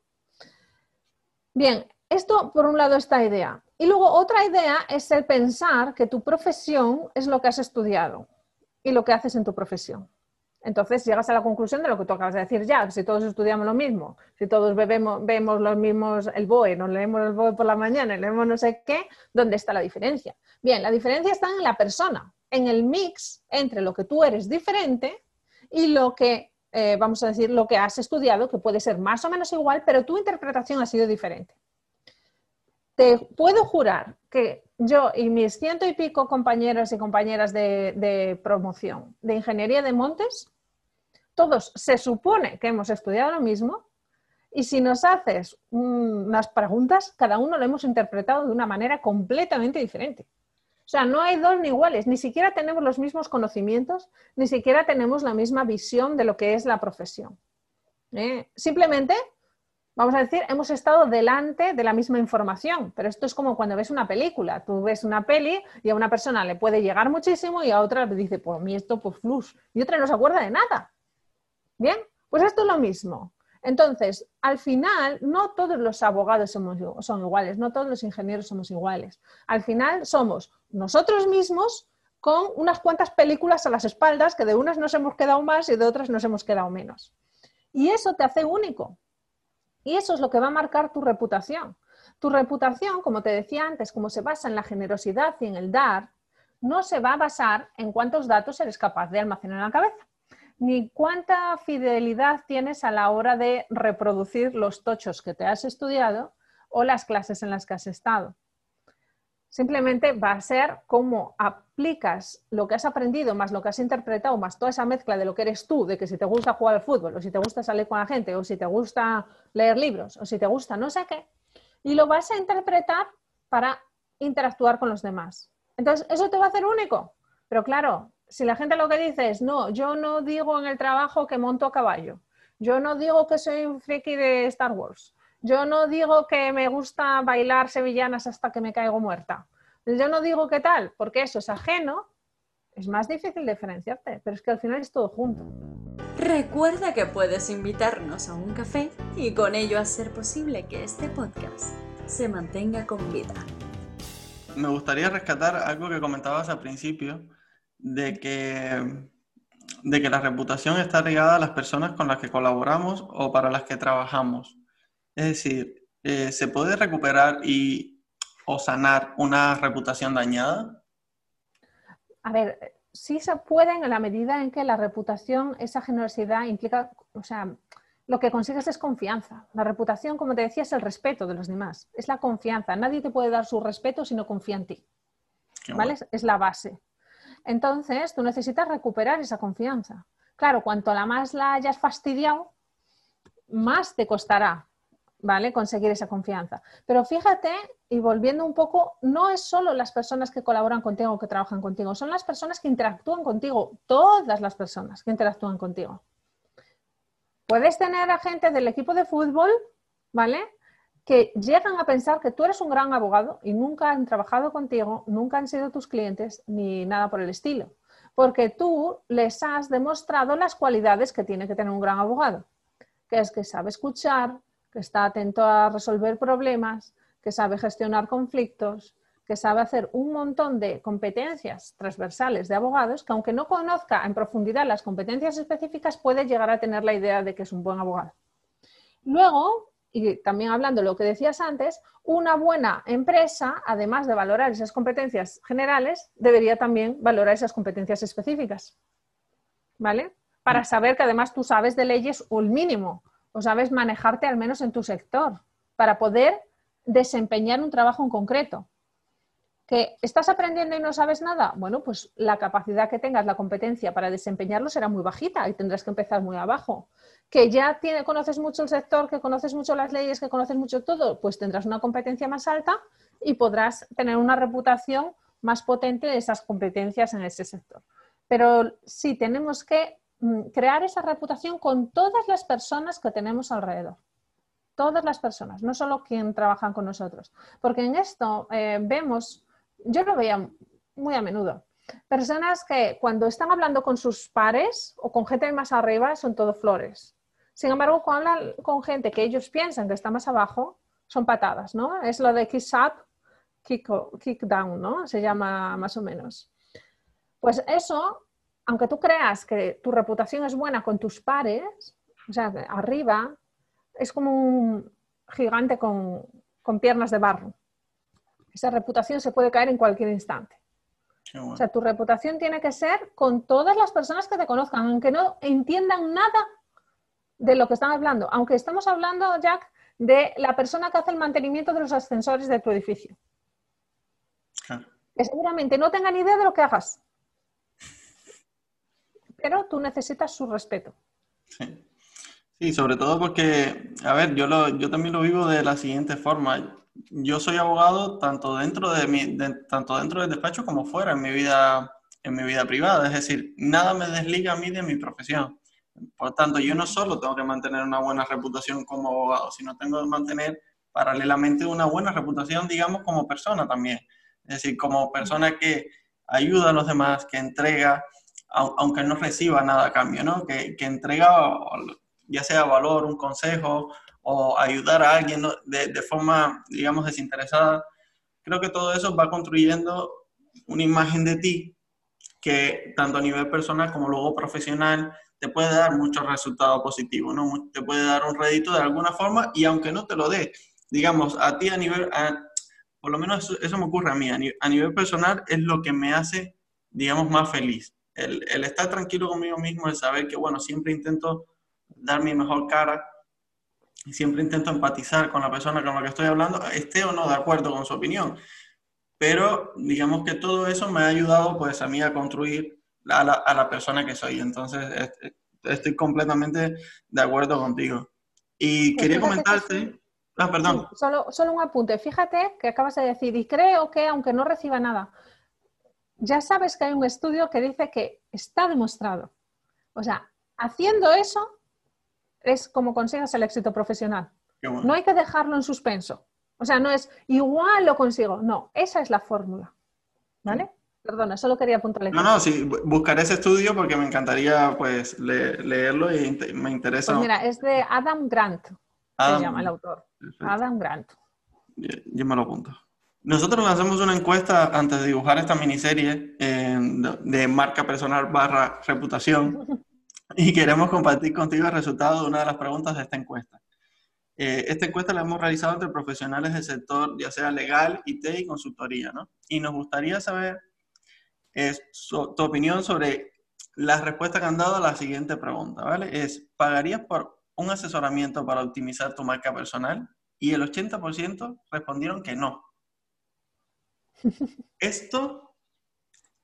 Bien, esto por un lado esta idea. Y luego otra idea es el pensar que tu profesión es lo que has estudiado y lo que haces en tu profesión. Entonces llegas a la conclusión de lo que tú acabas de decir ya, si todos estudiamos lo mismo, si todos bebemos, vemos los mismos, el BOE, nos leemos el BOE por la mañana, leemos no sé qué, ¿dónde está la diferencia? Bien, la diferencia está en la persona, en el mix entre lo que tú eres diferente y lo que, eh, vamos a decir, lo que has estudiado, que puede ser más o menos igual, pero tu interpretación ha sido diferente. Te puedo jurar que yo y mis ciento y pico compañeros y compañeras de promoción de ingeniería de montes todos se supone que hemos estudiado lo mismo y si nos haces unas preguntas, cada uno lo hemos interpretado de una manera completamente diferente. O sea, no hay dos ni iguales, ni siquiera tenemos los mismos conocimientos, ni siquiera tenemos la misma visión de lo que es la profesión. ¿eh? Simplemente, vamos a decir, hemos estado delante de la misma información, pero esto es como cuando ves una película. Tú ves una peli y a una persona le puede llegar muchísimo y a otra le dice, pues mí esto, pues flus, y otra no se acuerda de nada. Bien, pues esto es lo mismo. Entonces, al final, no todos los abogados son iguales, no todos los ingenieros somos iguales. Al final somos nosotros mismos con unas cuantas películas a las espaldas que de unas nos hemos quedado más y de otras nos hemos quedado menos. Y eso te hace único. Y eso es lo que va a marcar tu reputación. Tu reputación, como te decía antes, como se basa en la generosidad y en el dar, no se va a basar en cuántos datos eres capaz de almacenar en la cabeza ni cuánta fidelidad tienes a la hora de reproducir los tochos que te has estudiado o las clases en las que has estado. Simplemente va a ser cómo aplicas lo que has aprendido, más lo que has interpretado, más toda esa mezcla de lo que eres tú, de que si te gusta jugar al fútbol, o si te gusta salir con la gente, o si te gusta leer libros, o si te gusta no sé qué, y lo vas a interpretar para interactuar con los demás. Entonces, ¿eso te va a hacer único? Pero claro, si la gente lo que dice es, no, yo no digo en el trabajo que monto a caballo, yo no digo que soy un friki de Star Wars, yo no digo que me gusta bailar sevillanas hasta que me caigo muerta. Yo no digo qué tal, porque eso es ajeno, es más difícil diferenciarte, pero es que al final es todo junto. Recuerda que puedes invitarnos a un café y con ello hacer posible que este podcast se mantenga con vida. Me gustaría rescatar algo que comentabas al principio, de que, de que la reputación está ligada a las personas con las que colaboramos o para las que trabajamos. Es decir, eh, ¿se puede recuperar y, o sanar una reputación dañada? A ver, sí se puede en la medida en que la reputación, esa generosidad implica, o sea, lo que consigues es confianza. La reputación, como te decía, es el respeto de los demás, es la confianza. Nadie te puede dar su respeto si no confía en ti. ¿Vale? Es la base. Entonces, tú necesitas recuperar esa confianza. Claro, cuanto la más la hayas fastidiado, más te costará ¿vale? Conseguir esa confianza. Pero fíjate, y volviendo un poco, no es solo las personas que colaboran contigo o que trabajan contigo, son las personas que interactúan contigo, todas las personas que interactúan contigo. Puedes tener a gente del equipo de fútbol, ¿vale? Que llegan a pensar que tú eres un gran abogado y nunca han trabajado contigo, nunca han sido tus clientes ni nada por el estilo, porque tú les has demostrado las cualidades que tiene que tener un gran abogado, que es que sabe escuchar, que está atento a resolver problemas, que sabe gestionar conflictos, que sabe hacer un montón de competencias transversales de abogados, que aunque no conozca en profundidad las competencias específicas, puede llegar a tener la idea de que es un buen abogado. Luego, y también hablando de lo que decías antes, una buena empresa, además de valorar esas competencias generales, debería también valorar esas competencias específicas. ¿Vale? Para saber que además tú sabes de leyes o el mínimo, o sabes manejarte al menos en tu sector para poder desempeñar un trabajo en concreto. ¿Que estás aprendiendo y no sabes nada? Bueno, pues la capacidad que tengas, la competencia para desempeñarlo será muy bajita y tendrás que empezar muy abajo. ¿Que ya tiene, conoces mucho el sector, que conoces mucho las leyes, que conoces mucho todo? Pues tendrás una competencia más alta y podrás tener una reputación más potente de esas competencias en ese sector. Pero sí tenemos que crear esa reputación con todas las personas que tenemos alrededor. Todas las personas, no solo quien trabajan con nosotros. Porque en esto eh, vemos, yo lo veía muy a menudo, personas que cuando están hablando con sus pares o con gente más arriba son todo flores. Sin embargo, cuando hablan con gente que ellos piensan que está más abajo, son patadas, ¿no? Es lo de kick up, kick, kick down, ¿no? Se llama más o menos. Pues eso aunque tú creas que tu reputación es buena con tus pares, o sea, arriba, es como un gigante con, piernas de barro. Esa reputación se puede caer en cualquier instante. O sea, tu reputación tiene que ser con todas las personas que te conozcan, aunque no entiendan nada de lo que están hablando. Aunque estamos hablando, Jack, de la persona que hace el mantenimiento de los ascensores de tu edificio. Que seguramente no tenga ni idea de lo que hagas pero tú necesitas su respeto. Sí. sobre todo porque, a ver, yo, lo, yo también lo vivo de la siguiente forma. Yo soy abogado tanto dentro, de mi, tanto dentro del despacho como fuera en mi, vida, en mi vida privada. Es decir, nada me desliga a mí de mi profesión. Por tanto, yo no solo tengo que mantener una buena reputación como abogado, sino tengo que mantener paralelamente una buena reputación, digamos, como persona también. Es decir, como persona que ayuda a los demás, que entrega, aunque no reciba nada a cambio, ¿no? Que, que entrega ya sea valor, un consejo o ayudar a alguien de, de, forma, digamos, desinteresada. Creo que todo eso va construyendo una imagen de ti que tanto a nivel personal como luego profesional te puede dar muchos resultados positivos, ¿no? Te puede dar un rédito de alguna forma y aunque no te lo dé, digamos, a ti a nivel, por lo menos eso, me ocurre a mí, a, a nivel personal es lo que me hace, digamos, más feliz El, el estar tranquilo conmigo mismo, el saber que, bueno, siempre intento dar mi mejor cara y siempre intento empatizar con la persona con la que estoy hablando, esté o no de acuerdo con su opinión. Pero digamos que todo eso me ha ayudado pues a mí a construir a la, a la persona que soy. Entonces estoy completamente de acuerdo contigo. Y quería comentarte... Ah, perdón. solo, solo un apunte. Fíjate que acabas de decir, y creo que aunque no reciba nada, ya sabes que hay un estudio que dice que está demostrado. O sea, haciendo eso es como consigas el éxito profesional. No hay que dejarlo en suspenso. O sea, no es igual lo consigo. No, esa es la fórmula. ¿Vale? Perdona, solo quería apuntarle. No, no, sí, buscaré ese estudio porque me encantaría pues leerlo y me interesa. Pues mira, es de Adam Grant, se llama el autor. Adam Grant. Yo, me lo apunto. Nosotros lanzamos una encuesta antes de dibujar esta miniserie eh, de marca personal barra reputación *laughs* y queremos compartir contigo el resultado de una de las preguntas de esta encuesta. Eh, esta encuesta la hemos realizado entre profesionales del sector, ya sea legal, IT y consultoría, ¿no? Y nos gustaría saber tu opinión sobre la respuesta que han dado a la siguiente pregunta, ¿vale? Es, ¿pagarías por un asesoramiento para optimizar tu marca personal? Y el 80% respondieron que no. Esto,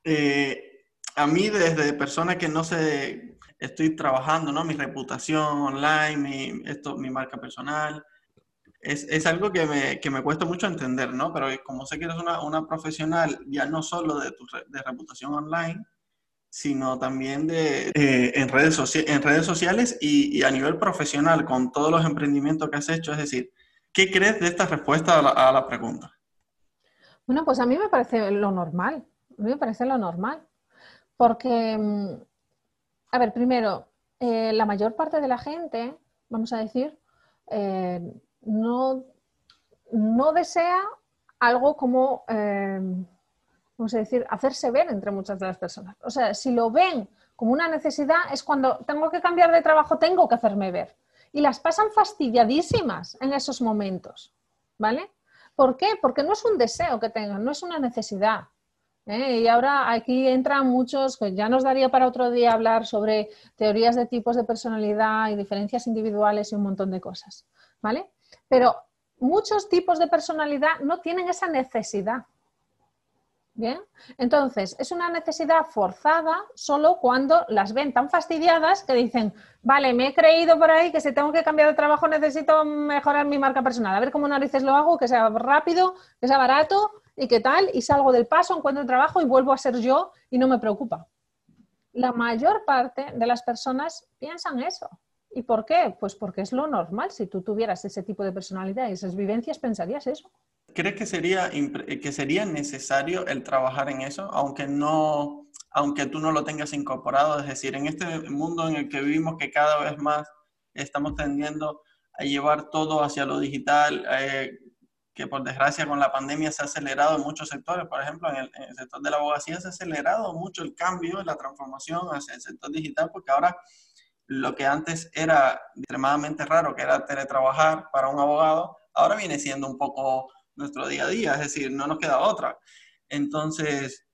eh, a mí desde persona que no se estoy trabajando, ¿no? Mi reputación online, mi, esto, mi marca personal. Es, es algo que me, que me, cuesta mucho entender, ¿no? Pero como sé que eres una, una profesional ya no solo de, tu, de reputación online, sino también de, eh, en, redes en redes sociales y, y, a nivel profesional con todos los emprendimientos que has hecho. Es decir, ¿qué crees de esta respuesta a la, a la pregunta? Bueno, pues a mí me parece lo normal. A mí me parece lo normal. Porque mm, a ver, primero, eh, la mayor parte de la gente, vamos a decir, eh, no, no, desea algo como, eh, vamos a decir, hacerse ver entre muchas de las personas. O sea, si lo ven como una necesidad, es cuando tengo que cambiar de trabajo, tengo que hacerme ver. Y las pasan fastidiadísimas en esos momentos, ¿vale? ¿Por qué? Porque no es un deseo que tengan, no es una necesidad. ¿eh? Y ahora aquí entran muchos, ya nos daría para otro día hablar sobre teorías de tipos de personalidad y diferencias individuales y un montón de cosas, ¿vale? Pero muchos tipos de personalidad no tienen esa necesidad. Bien, entonces es una necesidad forzada solo cuando las ven tan fastidiadas que dicen, vale, me he creído por ahí que si tengo que cambiar de trabajo necesito mejorar mi marca personal, a ver cómo narices lo hago, que sea rápido, que sea barato y qué tal, y salgo del paso, encuentro trabajo y vuelvo a ser yo y no me preocupa. La mayor parte de las personas piensan eso. ¿Y por qué? Pues porque es lo normal. Si tú tuvieras ese tipo de personalidad y esas vivencias, pensarías eso. ¿Crees que sería, que sería necesario el trabajar en eso, aunque, no, aunque tú no lo tengas incorporado? Es decir, en este mundo en el que vivimos, que cada vez más estamos tendiendo a llevar todo hacia lo digital, eh, que por desgracia con la pandemia se ha acelerado en muchos sectores, por ejemplo, en el, sector de la abogacía se ha acelerado mucho el cambio, la transformación hacia el sector digital, porque ahora lo que antes era extremadamente raro, que era teletrabajar para un abogado, ahora viene siendo un poco nuestro día a día, es decir, no nos queda otra. Entonces,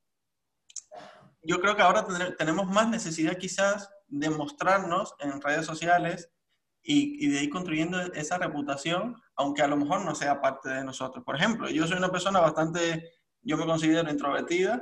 yo creo que ahora tenemos más necesidad quizás de mostrarnos en redes sociales y, de ir construyendo esa reputación, aunque a lo mejor no sea parte de nosotros. Por ejemplo, yo soy una persona bastante, yo me considero introvertida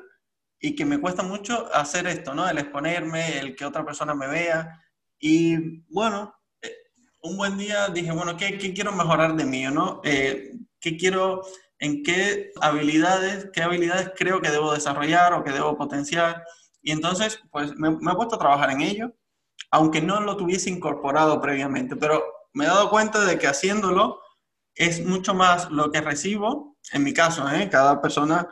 y que me cuesta mucho hacer esto, ¿no? El exponerme, el que otra persona me vea. Y bueno, eh, un buen día dije, bueno, ¿qué, quiero mejorar de mí, ¿no? Eh, ¿Qué quiero, en qué habilidades, qué habilidades creo que debo desarrollar o que debo potenciar? Y entonces, pues me, me he puesto a trabajar en ello aunque no lo tuviese incorporado previamente, pero me he dado cuenta de que haciéndolo es mucho más lo que recibo, en mi caso, ¿eh? cada persona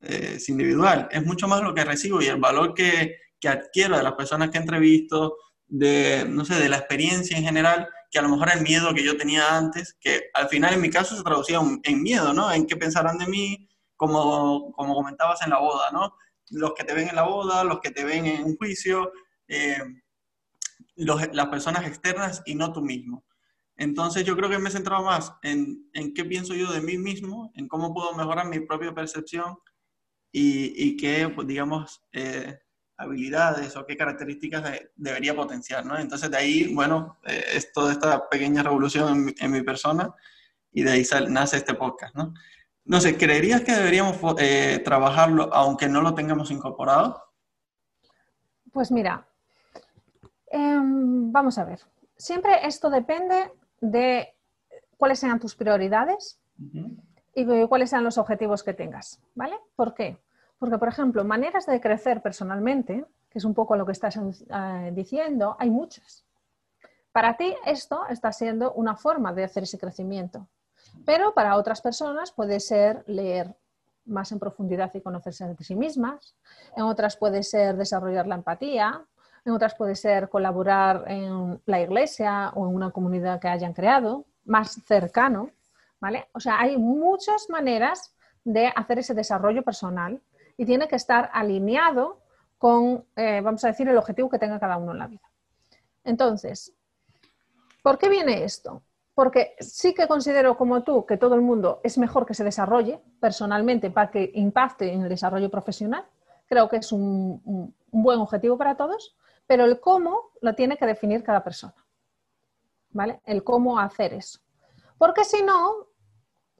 eh, es individual, es mucho más lo que recibo y el valor que, que adquiero de las personas que entrevisto, de, no sé, de la experiencia en general, que a lo mejor el miedo que yo tenía antes, que al final en mi caso se traducía en miedo, ¿no? En qué pensarán de mí, como, como comentabas en la boda, ¿no? Los que te ven en la boda, los que te ven en un juicio, eh, las personas externas y no tú mismo. Entonces yo creo que me he centrado más en, en qué pienso yo de mí mismo, en cómo puedo mejorar mi propia percepción y, y qué, pues, digamos, eh, habilidades o qué características debería potenciar, ¿no? Entonces de ahí, bueno, eh, es toda esta pequeña revolución en mi, persona y de ahí nace este podcast, ¿no? No sé, ¿creerías que deberíamos eh, trabajarlo aunque no lo tengamos incorporado? Pues mira, em, vamos a ver. Siempre esto depende de cuáles sean tus prioridades y cuáles sean los objetivos que tengas, ¿vale? ¿Por qué? Porque, por ejemplo, maneras de crecer personalmente, que es un poco lo que estás eh, diciendo, hay muchas. Para ti esto está siendo una forma de hacer ese crecimiento, pero para otras personas puede ser leer más en profundidad y conocerse de sí mismas, en otras puede ser desarrollar la empatía, en otras puede ser colaborar en la iglesia o en una comunidad que hayan creado, más cercano, ¿vale? O sea, hay muchas maneras de hacer ese desarrollo personal y tiene que estar alineado con, eh, vamos a decir, el objetivo que tenga cada uno en la vida. Entonces, ¿por qué viene esto? Porque sí que considero como tú que todo el mundo es mejor que se desarrolle personalmente para que impacte en el desarrollo profesional. Creo que es un, un buen objetivo para todos, pero el cómo lo tiene que definir cada persona. ¿Vale? El cómo hacer eso. Porque si no,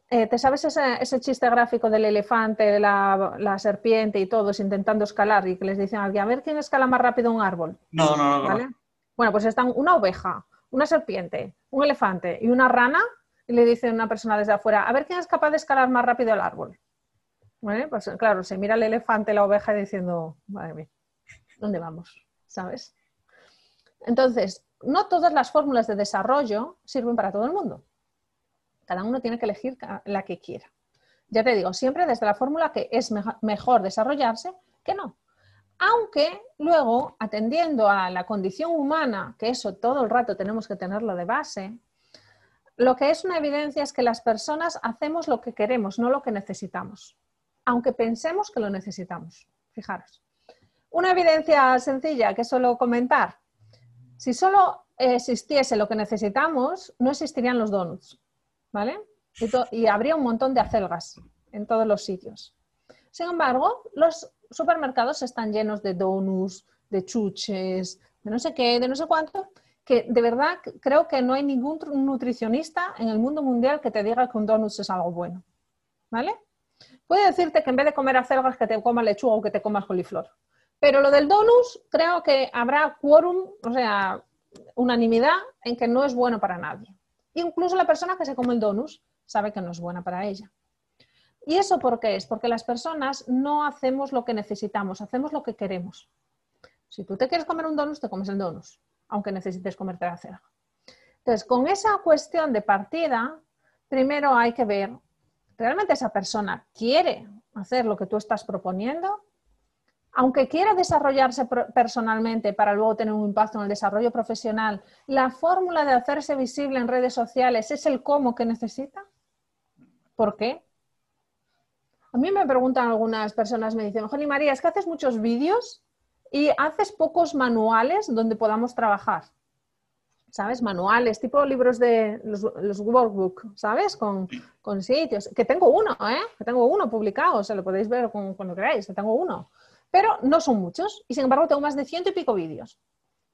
eh, ¿te sabes ese, chiste gráfico del elefante, la, serpiente y todos intentando escalar y que les dicen a alguien, a ver quién escala más rápido un árbol? No, no, no. ¿Vale? Bueno, pues están una oveja, una serpiente, un elefante y una rana y le dice una persona desde afuera, a ver quién es capaz de escalar más rápido el árbol. ¿Vale? Pues claro, se mira el elefante, la oveja diciendo, madre mía, ¿dónde vamos? ¿Sabes? Entonces, no todas las fórmulas de desarrollo sirven para todo el mundo. Cada uno tiene que elegir la que quiera. Ya te digo, siempre desde la fórmula que es mejor desarrollarse que no. Aunque luego, atendiendo a la condición humana, que eso todo el rato tenemos que tenerlo de base, lo que es una evidencia es que las personas hacemos lo que queremos, no lo que necesitamos, aunque pensemos que lo necesitamos. Fijaros. Una evidencia sencilla que suelo comentar. Si solo existiese lo que necesitamos, no existirían los donuts. ¿Vale? Y, habría un montón de acelgas en todos los sitios. Sin embargo, los supermercados están llenos de donuts, de chuches, de no sé qué, de no sé cuánto, que de verdad creo que no hay ningún nutricionista en el mundo mundial que te diga que un donut es algo bueno. ¿Vale? Puede decirte que en vez de comer acelgas que te comas lechuga o que te comas coliflor. Pero lo del donut creo que habrá quórum, o sea, unanimidad en que no es bueno para nadie. Incluso la persona que se come el donus sabe que no es buena para ella. ¿Y eso por qué es? Porque las personas no hacemos lo que necesitamos, hacemos lo que queremos. Si tú te quieres comer un donus, te comes el donus, aunque necesites comerte la cera. Entonces, con esa cuestión de partida, primero hay que ver, ¿realmente esa persona quiere hacer lo que tú estás proponiendo? Aunque quiera desarrollarse personalmente para luego tener un impacto en el desarrollo profesional, la fórmula de hacerse visible en redes sociales es el cómo que necesita. ¿Por qué? A mí me preguntan algunas personas, me dicen, Joni María, es que haces muchos vídeos y haces pocos manuales donde podamos trabajar. ¿Sabes? Manuales, tipo libros de los, los workbook, ¿sabes? Con, sitios. Que tengo uno, ¿eh? Que tengo uno publicado, o sea, lo podéis ver cuando queráis, que tengo uno pero no son muchos y sin embargo tengo más de ciento y pico vídeos.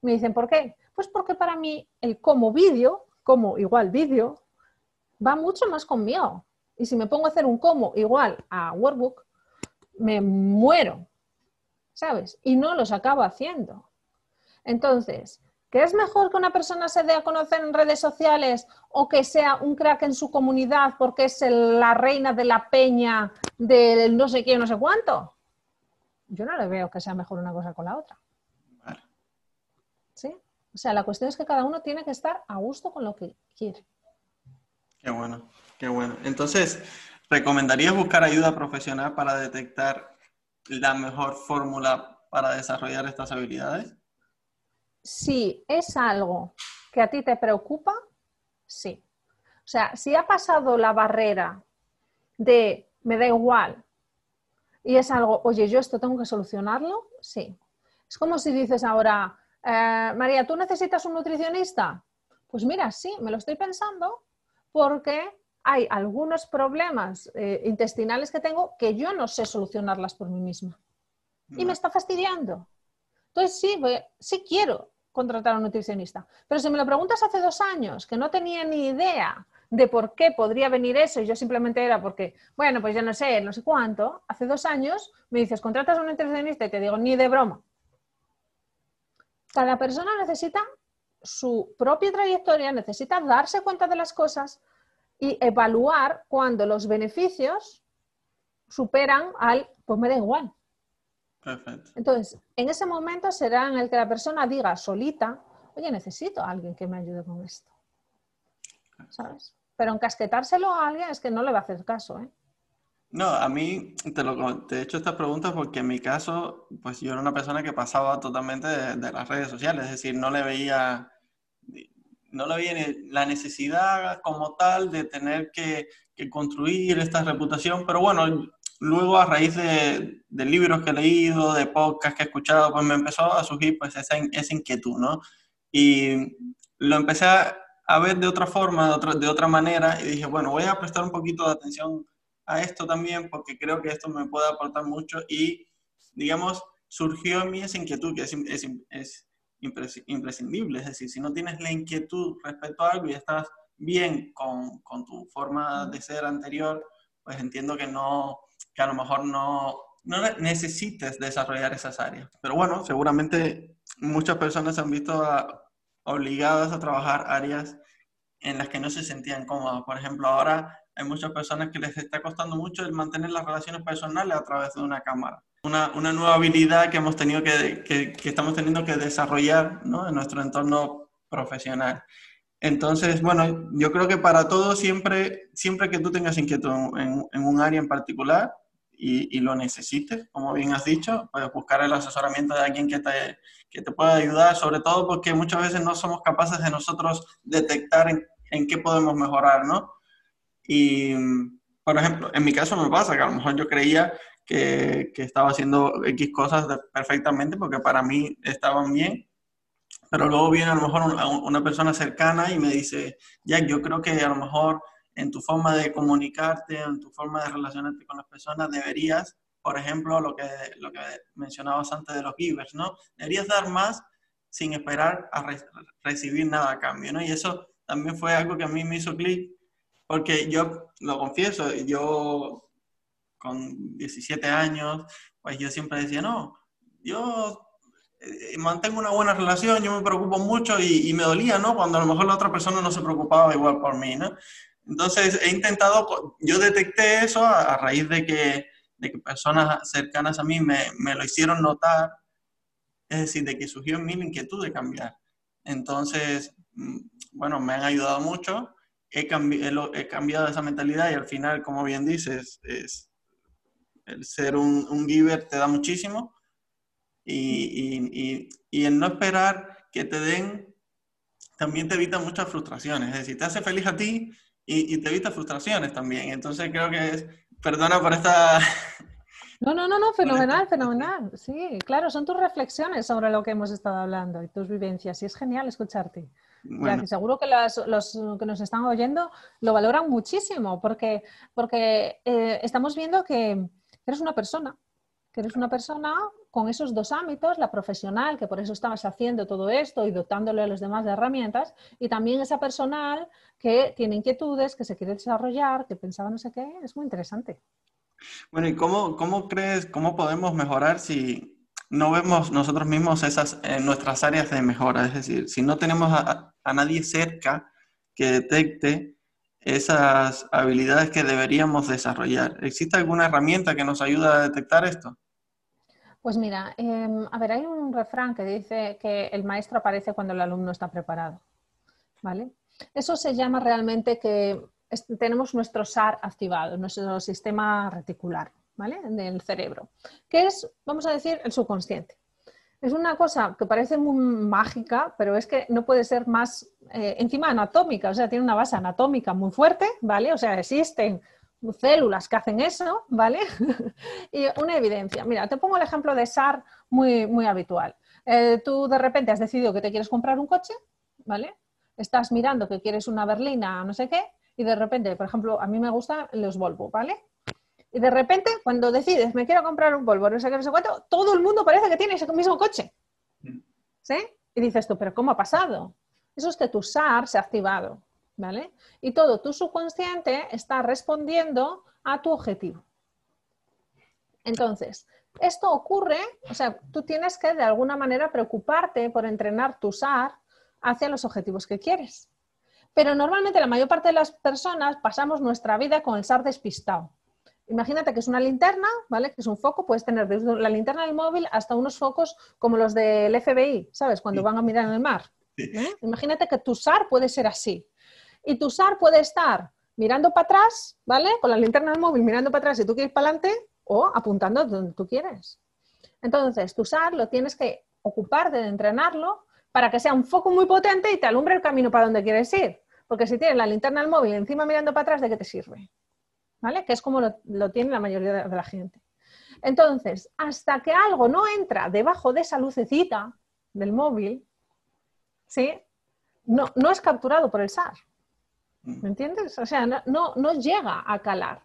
Me dicen, ¿por qué? Pues porque para mí el como vídeo, como igual vídeo, va mucho más conmigo. Y si me pongo a hacer un como igual a workbook, me muero, ¿sabes? Y no los acabo haciendo. Entonces, ¿qué es mejor que una persona se dé a conocer en redes sociales o que sea un crack en su comunidad porque es la reina de la peña del no sé qué, no sé cuánto? Yo no le veo que sea mejor una cosa con la otra. ¿Sí? O sea, la cuestión es que cada uno tiene que estar a gusto con lo que quiere. Qué bueno, qué bueno. Entonces, ¿recomendarías buscar ayuda profesional para detectar la mejor fórmula para desarrollar estas habilidades? Si es algo que a ti te preocupa, sí. O sea, si ha pasado la barrera de me da igual, y es algo, oye, yo esto tengo que solucionarlo, sí. Es como si dices ahora, eh, María, ¿tú necesitas un nutricionista? Pues mira, sí, me lo estoy pensando porque hay algunos problemas eh, intestinales que tengo que yo no sé solucionarlas por mí misma. Y me está fastidiando. Entonces sí, sí quiero contratar a un nutricionista. Pero si me lo preguntas hace dos años, que no tenía ni idea de por qué podría venir eso y yo simplemente era porque, bueno, pues ya no sé, no sé cuánto, hace dos años me dices, contratas a un nutricionista y te digo, ni de broma. Cada persona necesita su propia trayectoria, necesita darse cuenta de las cosas y evaluar cuando los beneficios superan al, pues me da igual. Perfecto. Entonces, en ese momento será en el que la persona diga solita, oye, necesito a alguien que me ayude con esto. ¿Sabes? Pero encasquetárselo a alguien es que no le va a hacer caso, ¿eh? No, a mí te, lo, he hecho estas preguntas porque en mi caso, pues yo era una persona que pasaba totalmente de, las redes sociales, es decir, no le veía, no le veía la necesidad como tal de tener que, que construir esta reputación, pero bueno, luego a raíz de, libros que he leído, de podcasts que he escuchado, pues me empezó a surgir pues esa, esa inquietud, ¿no? Y lo empecé a, ver de otra forma, de otra, de otra manera, y dije, bueno, voy a prestar un poquito de atención a esto también porque creo que esto me puede aportar mucho. Y, digamos, surgió en mí esa inquietud que es, es, es imprescindible, es decir, si no tienes la inquietud respecto a algo y estás bien con, con tu forma de ser anterior, pues entiendo que no, que a lo mejor no, no necesites desarrollar esas áreas. Pero bueno, seguramente muchas personas han visto obligadas a trabajar áreas en las que no se sentían cómodas. Por ejemplo, ahora hay muchas personas que les está costando mucho el mantener las relaciones personales a través de una cámara. Una, una nueva habilidad que hemos tenido que, que, que estamos teniendo que desarrollar ¿no? en nuestro entorno profesional. Entonces, bueno, yo creo que para todo siempre, siempre que tú tengas inquietud en, en un área en particular, y, lo necesites, como bien has dicho, puedes buscar el asesoramiento de alguien que te, que te pueda ayudar, sobre todo porque muchas veces no somos capaces de nosotros detectar en, qué podemos mejorar, ¿no? Y, por ejemplo, en mi caso me pasa que a lo mejor yo creía que, que estaba haciendo X cosas perfectamente porque para mí estaban bien, pero luego viene a lo mejor una persona cercana y me dice, Jack, yo creo que a lo mejor en tu forma de comunicarte, en tu forma de relacionarte con las personas, deberías, por ejemplo, lo que, lo que mencionabas antes de los givers, ¿no? Deberías dar más sin esperar a recibir nada a cambio, ¿no? Y eso también fue algo que a mí me hizo clic, porque yo, lo confieso, yo con 17 años, pues yo siempre decía, no, yo eh, mantengo una buena relación, yo me preocupo mucho y, y, me dolía, ¿no? Cuando a lo mejor la otra persona no se preocupaba igual por mí, ¿no? Entonces he intentado, yo detecté eso a, raíz de que, de que, personas cercanas a mí me, me, lo hicieron notar, es decir, de que surgió en mí la inquietud de cambiar. Entonces, mm, bueno, me han ayudado mucho, he, cambi he cambiado esa mentalidad y al final, como bien dices, es, el ser un, un, giver te da muchísimo y, y, y, el no esperar que te den también te evita muchas frustraciones. Es decir, te hace feliz a ti y, te evita frustraciones también. Entonces creo que es, perdona por esta... No, no, no, no, *laughs* fenomenal, fenomenal. Sí, claro, son tus reflexiones sobre lo que hemos estado hablando y tus vivencias. Y es genial escucharte. Bueno. seguro que los que nos están oyendo lo valoran muchísimo porque, porque eh, estamos viendo que eres una persona, que eres una persona con esos dos ámbitos, la profesional, que por eso estabas haciendo todo esto y dotándole a los demás de herramientas, y también esa personal que tiene inquietudes, que se quiere desarrollar, que pensaba no sé qué, es muy interesante. Bueno, ¿y cómo, cómo crees, cómo podemos mejorar si no vemos nosotros mismos esas en nuestras áreas de mejora? Es decir, si no tenemos a, a nadie cerca que detecte esas habilidades que deberíamos desarrollar. ¿Existe alguna herramienta que nos ayude a detectar esto? Pues mira, eh, a ver, hay un refrán que dice que el maestro aparece cuando el alumno está preparado. ¿Vale? Eso se llama realmente que tenemos nuestro SAR activado, nuestro sistema reticular, ¿vale? Del cerebro, que es, vamos a decir, el subconsciente. Es una cosa que parece muy mágica, pero es que no puede ser más, eh, encima anatómica, o sea, tiene una base anatómica muy fuerte, ¿vale? O sea, existen células que hacen eso, ¿vale? *laughs* y una evidencia. Mira, te pongo el ejemplo de SAR muy, muy habitual. Eh, tú de repente has decidido que te quieres comprar un coche, ¿vale? Estás mirando que quieres una berlina, no sé qué, y de repente, por ejemplo, a mí me gustan los Volvo, ¿vale? Y de repente, cuando decides, me quiero comprar un Volvo, no sé qué, no sé cuánto, todo el mundo parece que tiene ese mismo coche. ¿Sí? Y dices tú, ¿pero cómo ha pasado? Eso es que tu SAR se ha activado, ¿vale? Y todo tu subconsciente está respondiendo a tu objetivo. Entonces, esto ocurre, o sea, tú tienes que de alguna manera preocuparte por entrenar tu SAR hacia los objetivos que quieres. Pero normalmente la mayor parte de las personas pasamos nuestra vida con el SAR despistado. Imagínate que es una linterna, ¿vale? Que es un foco, puedes tener desde la linterna del móvil hasta unos focos como los del FBI, ¿sabes? Cuando van a mirar en el mar. ¿eh? Imagínate que tu SAR puede ser así. Y tu SAR puede estar mirando para atrás, ¿vale? Con la linterna del móvil mirando para atrás si tú quieres para adelante o apuntando donde tú quieres. Entonces, tu SAR lo tienes que ocuparte de entrenarlo para que sea un foco muy potente y te alumbre el camino para donde quieres ir. Porque si tienes la linterna del móvil encima mirando para atrás, ¿de qué te sirve? ¿Vale? Que es como lo, tiene la mayoría de la gente. Entonces, hasta que algo no entra debajo de esa lucecita del móvil, ¿sí? No, no es capturado por el SAR. ¿Me entiendes? O sea, no, no llega a calar.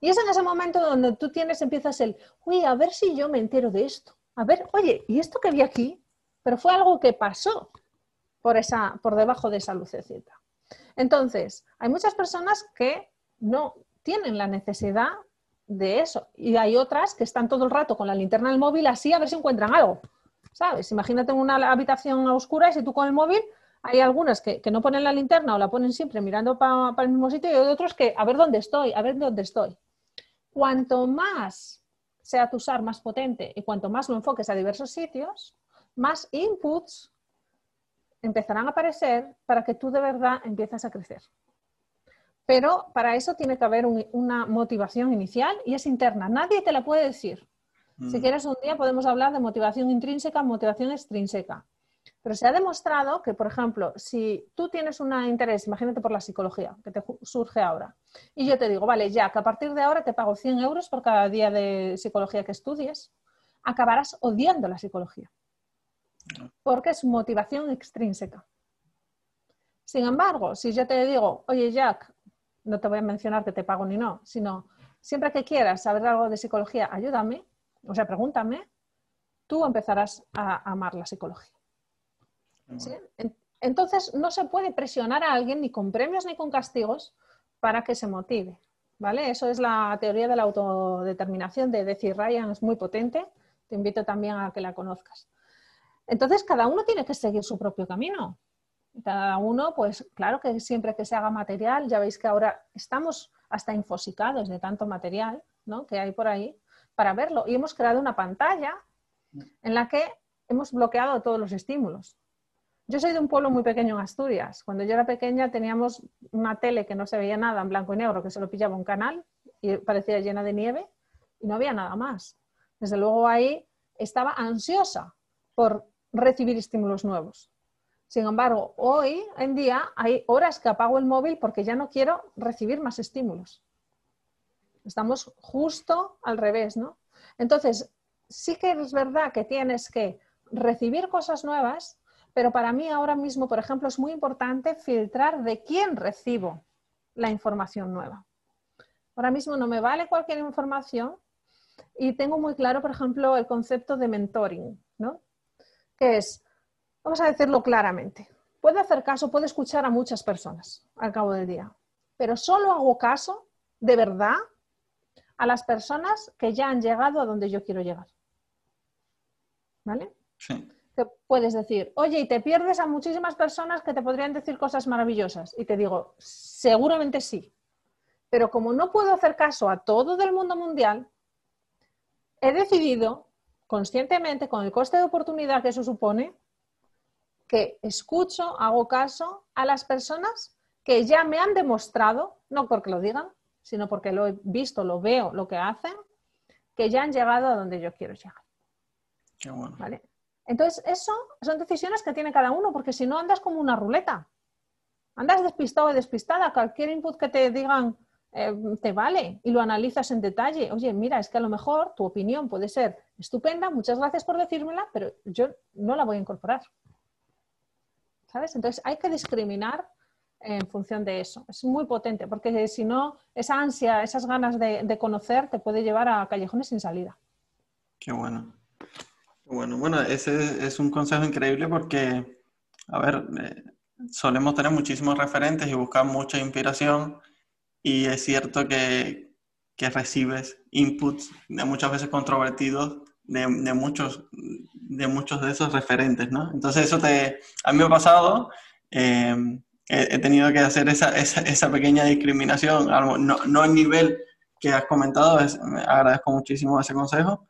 Y es en ese momento donde tú tienes, empiezas el, uy, a ver si yo me entero de esto. A ver, oye, ¿y esto que vi aquí? Pero fue algo que pasó por, esa, por debajo de esa lucecita. Entonces, hay muchas personas que no tienen la necesidad de eso. Y hay otras que están todo el rato con la linterna del móvil así a ver si encuentran algo. ¿Sabes? Imagínate una habitación oscura y si tú con el móvil hay algunas que, no ponen la linterna o la ponen siempre mirando para el mismo sitio y hay otros que a ver dónde estoy, a ver dónde estoy cuanto más sea tu SAR más potente y cuanto más lo enfoques a diversos sitios, más inputs empezarán a aparecer para que tú de verdad empieces a crecer. Pero para eso tiene que haber una motivación inicial y es interna. Nadie te la puede decir. Si mm. quieres un día podemos hablar de motivación intrínseca, motivación extrínseca. Pero se ha demostrado que, por ejemplo, si tú tienes un interés, imagínate por la psicología, que te surge ahora, y yo te digo, vale, ya que a partir de ahora te pago 100 euros por cada día de psicología que estudies, acabarás odiando la psicología, porque es motivación extrínseca. Sin embargo, si yo te digo, oye Jack, no te voy a mencionar que te pago ni no, sino siempre que quieras saber algo de psicología, ayúdame, o sea, pregúntame, tú empezarás a amar la psicología. Entonces, no se puede presionar a alguien ni con premios ni con castigos para que se motive. ¿Vale? Eso es la teoría de la autodeterminación de decir Ryan, es muy potente. Te invito también a que la conozcas. Entonces, cada uno tiene que seguir su propio camino. Cada uno, pues claro que siempre que se haga material, ya veis que ahora estamos hasta infosicados de tanto material ¿no? que hay por ahí para verlo. Y hemos creado una pantalla en la que hemos bloqueado todos los estímulos. Yo soy de un pueblo muy pequeño en Asturias. Cuando yo era pequeña teníamos una tele que no se veía nada en blanco y negro, que solo pillaba un canal y parecía llena de nieve y no había nada más. Desde luego ahí estaba ansiosa por recibir estímulos nuevos. Sin embargo, hoy en día hay horas que apago el móvil porque ya no quiero recibir más estímulos. Estamos justo al revés, ¿no? Entonces, sí que es verdad que tienes que recibir cosas nuevas, pero para mí ahora mismo, por ejemplo, es muy importante filtrar de quién recibo la información nueva. Ahora mismo no me vale cualquier información y tengo muy claro, por ejemplo, el concepto de mentoring, ¿no? Que es, vamos a decirlo claramente, puedo hacer caso, puedo escuchar a muchas personas al cabo del día, pero solo hago caso de verdad a las personas que ya han llegado a donde yo quiero llegar. ¿Vale? Sí que puedes decir, oye, y te pierdes a muchísimas personas que te podrían decir cosas maravillosas. Y te digo, seguramente sí. Pero como no puedo hacer caso a todo del mundo mundial, he decidido conscientemente, con el coste de oportunidad que eso supone, que escucho, hago caso a las personas que ya me han demostrado, no porque lo digan, sino porque lo he visto, lo veo, lo que hacen, que ya han llegado a donde yo quiero llegar. Qué bueno. ¿Vale? Entonces, eso son decisiones que tiene cada uno, porque si no andas como una ruleta. Andas despistado o despistada. Cualquier input que te digan eh, te vale y lo analizas en detalle. Oye, mira, es que a lo mejor tu opinión puede ser estupenda, muchas gracias por decírmela, pero yo no la voy a incorporar. ¿Sabes? Entonces, hay que discriminar en función de eso. Es muy potente, porque si no, esa ansia, esas ganas de, de conocer te puede llevar a callejones sin salida. Qué bueno. Bueno, bueno, ese es un consejo increíble porque, a ver, eh, solemos tener muchísimos referentes y buscar mucha inspiración y es cierto que, que recibes inputs de muchas veces controvertidos de, de, muchos, de muchos de esos referentes, ¿no? Entonces eso te, a mí me ha pasado, eh, he, tenido que hacer esa, esa, pequeña discriminación, no, no al nivel que has comentado, agradezco muchísimo ese consejo,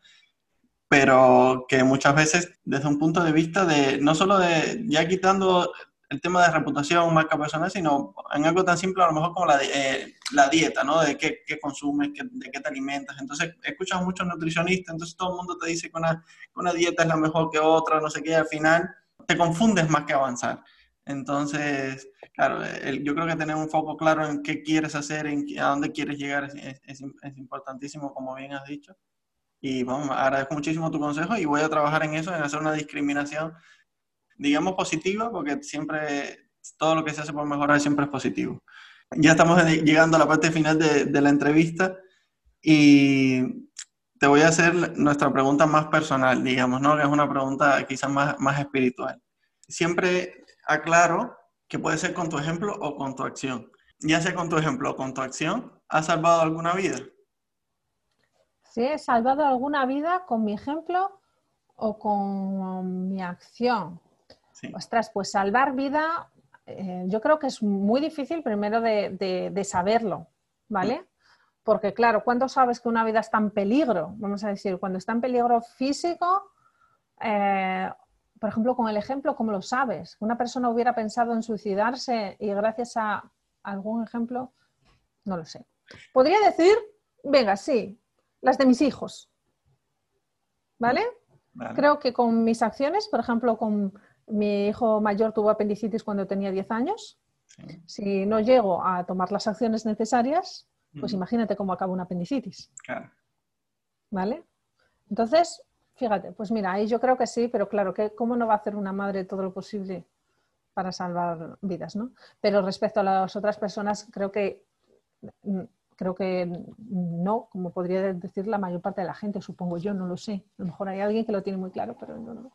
pero que muchas veces desde un punto de vista de, no solo de, ya quitando el tema de reputación, marca personal, sino en algo tan simple a lo mejor como la, eh, la dieta, ¿no? De qué, qué consumes, qué, de qué te alimentas. Entonces, escuchas muchos nutricionistas, entonces todo el mundo te dice que una, una dieta es la mejor que otra, no sé qué, al final te confundes más que avanzar. Entonces, claro, el, yo creo que tener un foco claro en qué quieres hacer, en a dónde quieres llegar es, es, es importantísimo, como bien has dicho. Y vamos, agradezco muchísimo tu consejo y voy a trabajar en eso, en hacer una discriminación, digamos, positiva, porque siempre todo lo que se hace por mejorar siempre es positivo. Ya estamos llegando a la parte final de, de la entrevista y te voy a hacer nuestra pregunta más personal, digamos, ¿no? Que es una pregunta quizás más, más espiritual. Siempre aclaro que puede ser con tu ejemplo o con tu acción. Ya sea con tu ejemplo o con tu acción, ¿has salvado alguna vida? Sí, he salvado alguna vida con mi ejemplo o con mi acción. Sí. Ostras, pues salvar vida, eh, yo creo que es muy difícil primero de, de, de saberlo, ¿vale? Porque claro, ¿cuándo sabes que una vida está en peligro? Vamos a decir, cuando está en peligro físico, eh, por ejemplo, con el ejemplo, ¿cómo lo sabes? Una persona hubiera pensado en suicidarse y gracias a algún ejemplo, no lo sé. Podría decir, venga, sí, las de mis hijos. ¿Vale? vale? Creo que con mis acciones, por ejemplo, con mi hijo mayor tuvo apendicitis cuando tenía 10 años. Sí. Si no llego a tomar las acciones necesarias, pues mm. imagínate cómo acaba una apendicitis. Claro. ¿Vale? Entonces, fíjate, pues mira, ahí yo creo que sí, pero claro, que ¿cómo no va a hacer una madre todo lo posible para salvar vidas, ¿no? Pero respecto a las otras personas, creo que creo que no, como podría decir la mayor parte de la gente, supongo yo, no lo sé. A lo mejor hay alguien que lo tiene muy claro, pero yo no.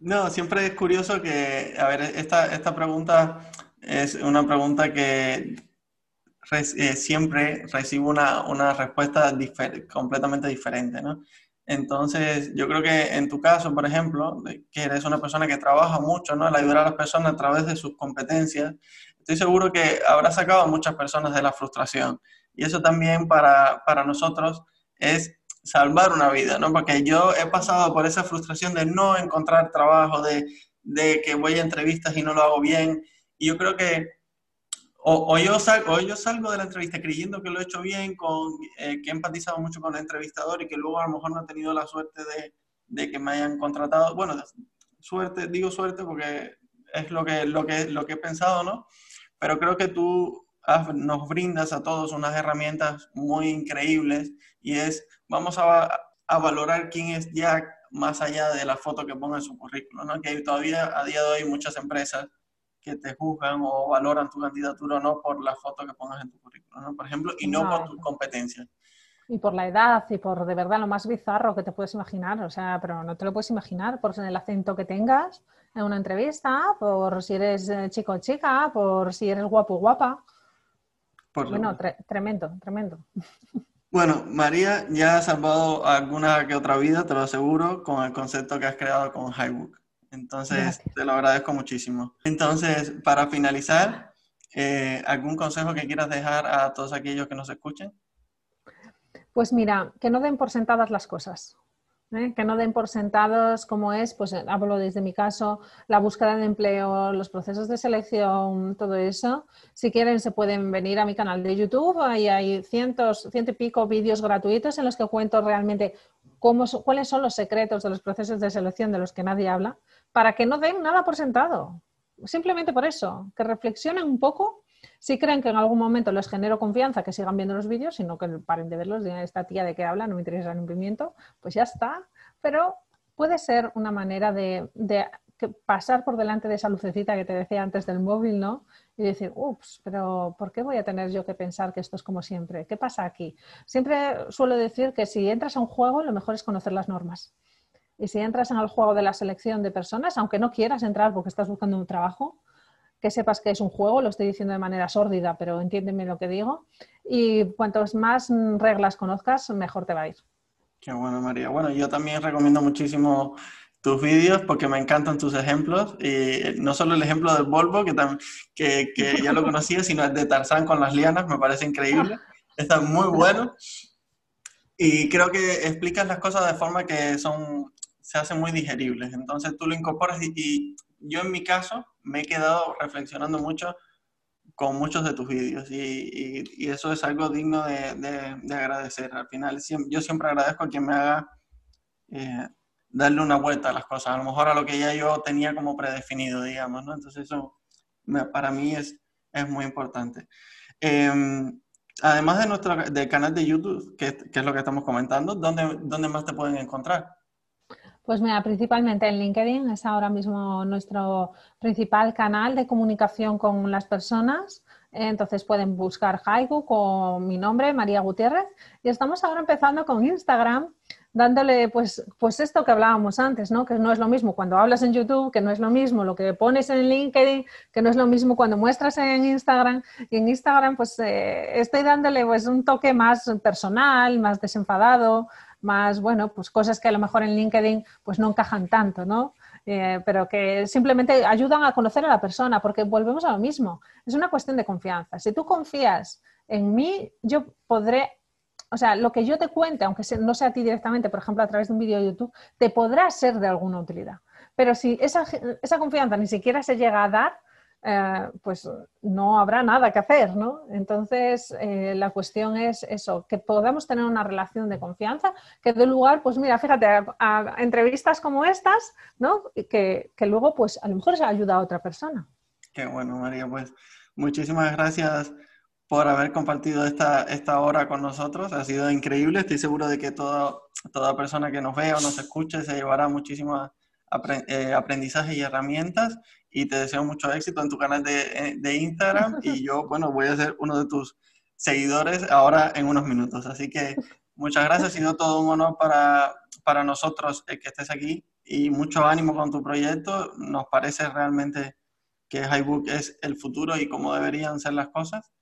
No, siempre es curioso que, a ver, esta, esta pregunta es una pregunta que eh, siempre recibo una, una respuesta difer completamente diferente, ¿no? Entonces, yo creo que en tu caso, por ejemplo, que eres una persona que trabaja mucho, ¿no? El ayudar a las personas a través de sus competencias, estoy seguro que habrá sacado a muchas personas de la frustración. Y eso también para, para nosotros es salvar una vida, ¿no? Porque yo he pasado por esa frustración de no encontrar trabajo, de, de que voy a entrevistas y no lo hago bien. Y yo creo que o, o, yo salgo, o yo salgo de la entrevista creyendo que lo he hecho bien, con, eh, que he empatizado mucho con el entrevistador y que luego a lo mejor no he tenido la suerte de, de que me hayan contratado. Bueno, suerte, digo suerte porque es lo que, lo que, lo que he pensado, ¿no? Pero creo que tú nos brindas a todos unas herramientas muy increíbles y es, vamos a, a valorar quién es Jack más allá de la foto que ponga en su currículum, ¿no? Que todavía a día de hoy muchas empresas que te juzgan o valoran tu candidatura no por la foto que pongas en tu currículum, ¿no? por ejemplo, y no, por tus competencias. Y por la edad y por de verdad lo más bizarro que te puedes imaginar, o sea, pero no te lo puedes imaginar por el acento que tengas en una entrevista, por si eres eh, chico o chica, por si eres guapo o guapa. Por bueno, tre tremendo, tremendo. Bueno, María ya ha salvado alguna que otra vida, te lo aseguro, con el concepto que has creado con Highbook. Entonces, Gracias. te lo agradezco muchísimo. Entonces, para finalizar, eh, ¿algún consejo que quieras dejar a todos aquellos que nos escuchen? Pues mira, que no den por sentadas las cosas. ¿Eh? Que no den por sentados como es, pues hablo desde mi caso, la búsqueda de empleo, los procesos de selección, todo eso. Si quieren, se pueden venir a mi canal de YouTube. Ahí hay cientos, ciento y pico vídeos gratuitos en los que cuento realmente cómo, cuáles son los secretos de los procesos de selección de los que nadie habla para que no den nada por sentado. Simplemente por eso, que reflexionen un poco. Si creen que en algún momento les genero confianza, que sigan viendo los vídeos, sino que paren de verlos, digan esta tía de qué habla, no me interesa el pimiento, pues ya está. Pero puede ser una manera de, de pasar por delante de esa lucecita que te decía antes del móvil, ¿no? Y decir, ups, pero ¿por qué voy a tener yo que pensar que esto es como siempre? ¿Qué pasa aquí? Siempre suelo decir que si entras a un juego, lo mejor es conocer las normas Y si entras en el juego de la selección de personas, aunque no quieras entrar porque estás buscando un trabajo, que sepas que es un juego, lo estoy diciendo de manera sórdida, pero entiéndeme lo que digo. Y cuantos más reglas conozcas, mejor te va a ir. Qué bueno, María. Bueno, yo también recomiendo muchísimo tus vídeos porque me encantan tus ejemplos. Y no solo el ejemplo del Volvo, que, que, que ya lo conocía, sino el de Tarzán con las lianas, me parece increíble. Está muy bueno. Y creo que explicas las cosas de forma que son, se hacen muy digeribles. Entonces tú lo incorporas y yo en mi caso me he quedado reflexionando mucho con muchos de tus vídeos y, eso es algo digno de, de, agradecer. Al final, yo siempre agradezco quien me haga eh, darle una vuelta a las cosas, a lo mejor a lo que ya yo tenía como predefinido, digamos, ¿no? Entonces eso para mí es, es muy importante. Em, además de nuestro del canal de YouTube, que, que, es lo que estamos comentando, ¿dónde, ¿dónde más te pueden encontrar? Pues mira, principalmente en LinkedIn es ahora mismo nuestro principal canal de comunicación con las personas. Entonces pueden buscar Haiku con mi nombre, María Gutiérrez. Y estamos ahora empezando con Instagram, dándole pues, pues esto que hablábamos antes, ¿no? Que no es lo mismo cuando hablas en YouTube, que no es lo mismo lo que pones en LinkedIn, que no es lo mismo cuando muestras en Instagram. Y en Instagram pues eh, estoy dándole pues un toque más personal, más desenfadado, más, bueno, pues cosas que a lo mejor en LinkedIn pues no encajan tanto, ¿no? Eh, pero que simplemente ayudan a conocer a la persona, porque volvemos a lo mismo, es una cuestión de confianza. Si tú confías en mí, yo podré, o sea, lo que yo te cuente, aunque no sea a ti directamente, por ejemplo, a través de un vídeo de YouTube, te podrá ser de alguna utilidad. Pero si esa, esa confianza ni siquiera se llega a dar, eh, pues no habrá nada que hacer, ¿no? Entonces, eh, la cuestión es eso, que podamos tener una relación de confianza que dé lugar, pues mira, fíjate, a, entrevistas como estas, ¿no? Que, que, luego, pues a lo mejor se ayuda a otra persona. Qué bueno, María, pues muchísimas gracias por haber compartido esta, esta hora con nosotros. Ha sido increíble. Estoy seguro de que toda, toda persona que nos vea o nos escuche se llevará muchísimas eh, aprendizaje y herramientas y te deseo mucho éxito en tu canal de, eh, de, Instagram *laughs* y yo, bueno, voy a ser uno de tus seguidores ahora en unos minutos. Así que muchas gracias, ha sido todo un honor para, para nosotros que estés aquí y mucho ánimo con tu proyecto. Nos parece realmente que Highbook es el futuro y cómo deberían ser las cosas.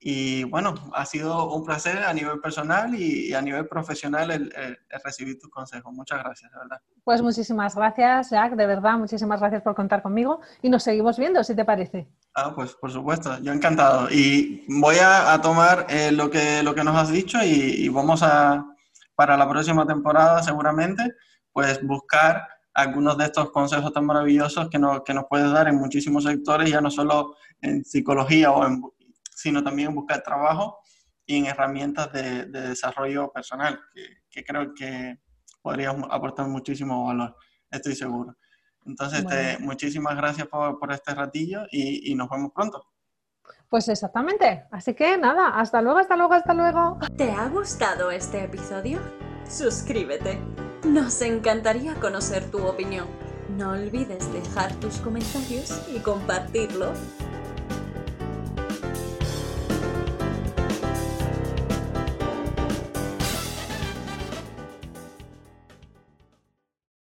Y bueno, ha sido un placer a nivel personal y, a nivel profesional el, recibir tus consejos. Muchas gracias, de verdad. Pues muchísimas gracias, Jack, de verdad, muchísimas gracias por contar conmigo y nos seguimos viendo, si te parece. Ah, pues por supuesto, yo encantado. Y voy a, tomar eh, lo, que, lo que nos has dicho y, vamos a, para la próxima temporada seguramente, pues buscar algunos de estos consejos tan maravillosos que nos, que nos puedes dar en muchísimos sectores, ya no solo en psicología o en sino también buscar trabajo y en herramientas de, desarrollo personal, que, creo que podríamos aportar muchísimo valor, estoy seguro. Entonces, muchísimas gracias por, por este ratillo y, y nos vemos pronto. Pues exactamente. Así que nada, hasta luego, hasta luego, hasta luego. ¿Te ha gustado este episodio? Suscríbete. Nos encantaría conocer tu opinión. No olvides dejar tus comentarios y compartirlo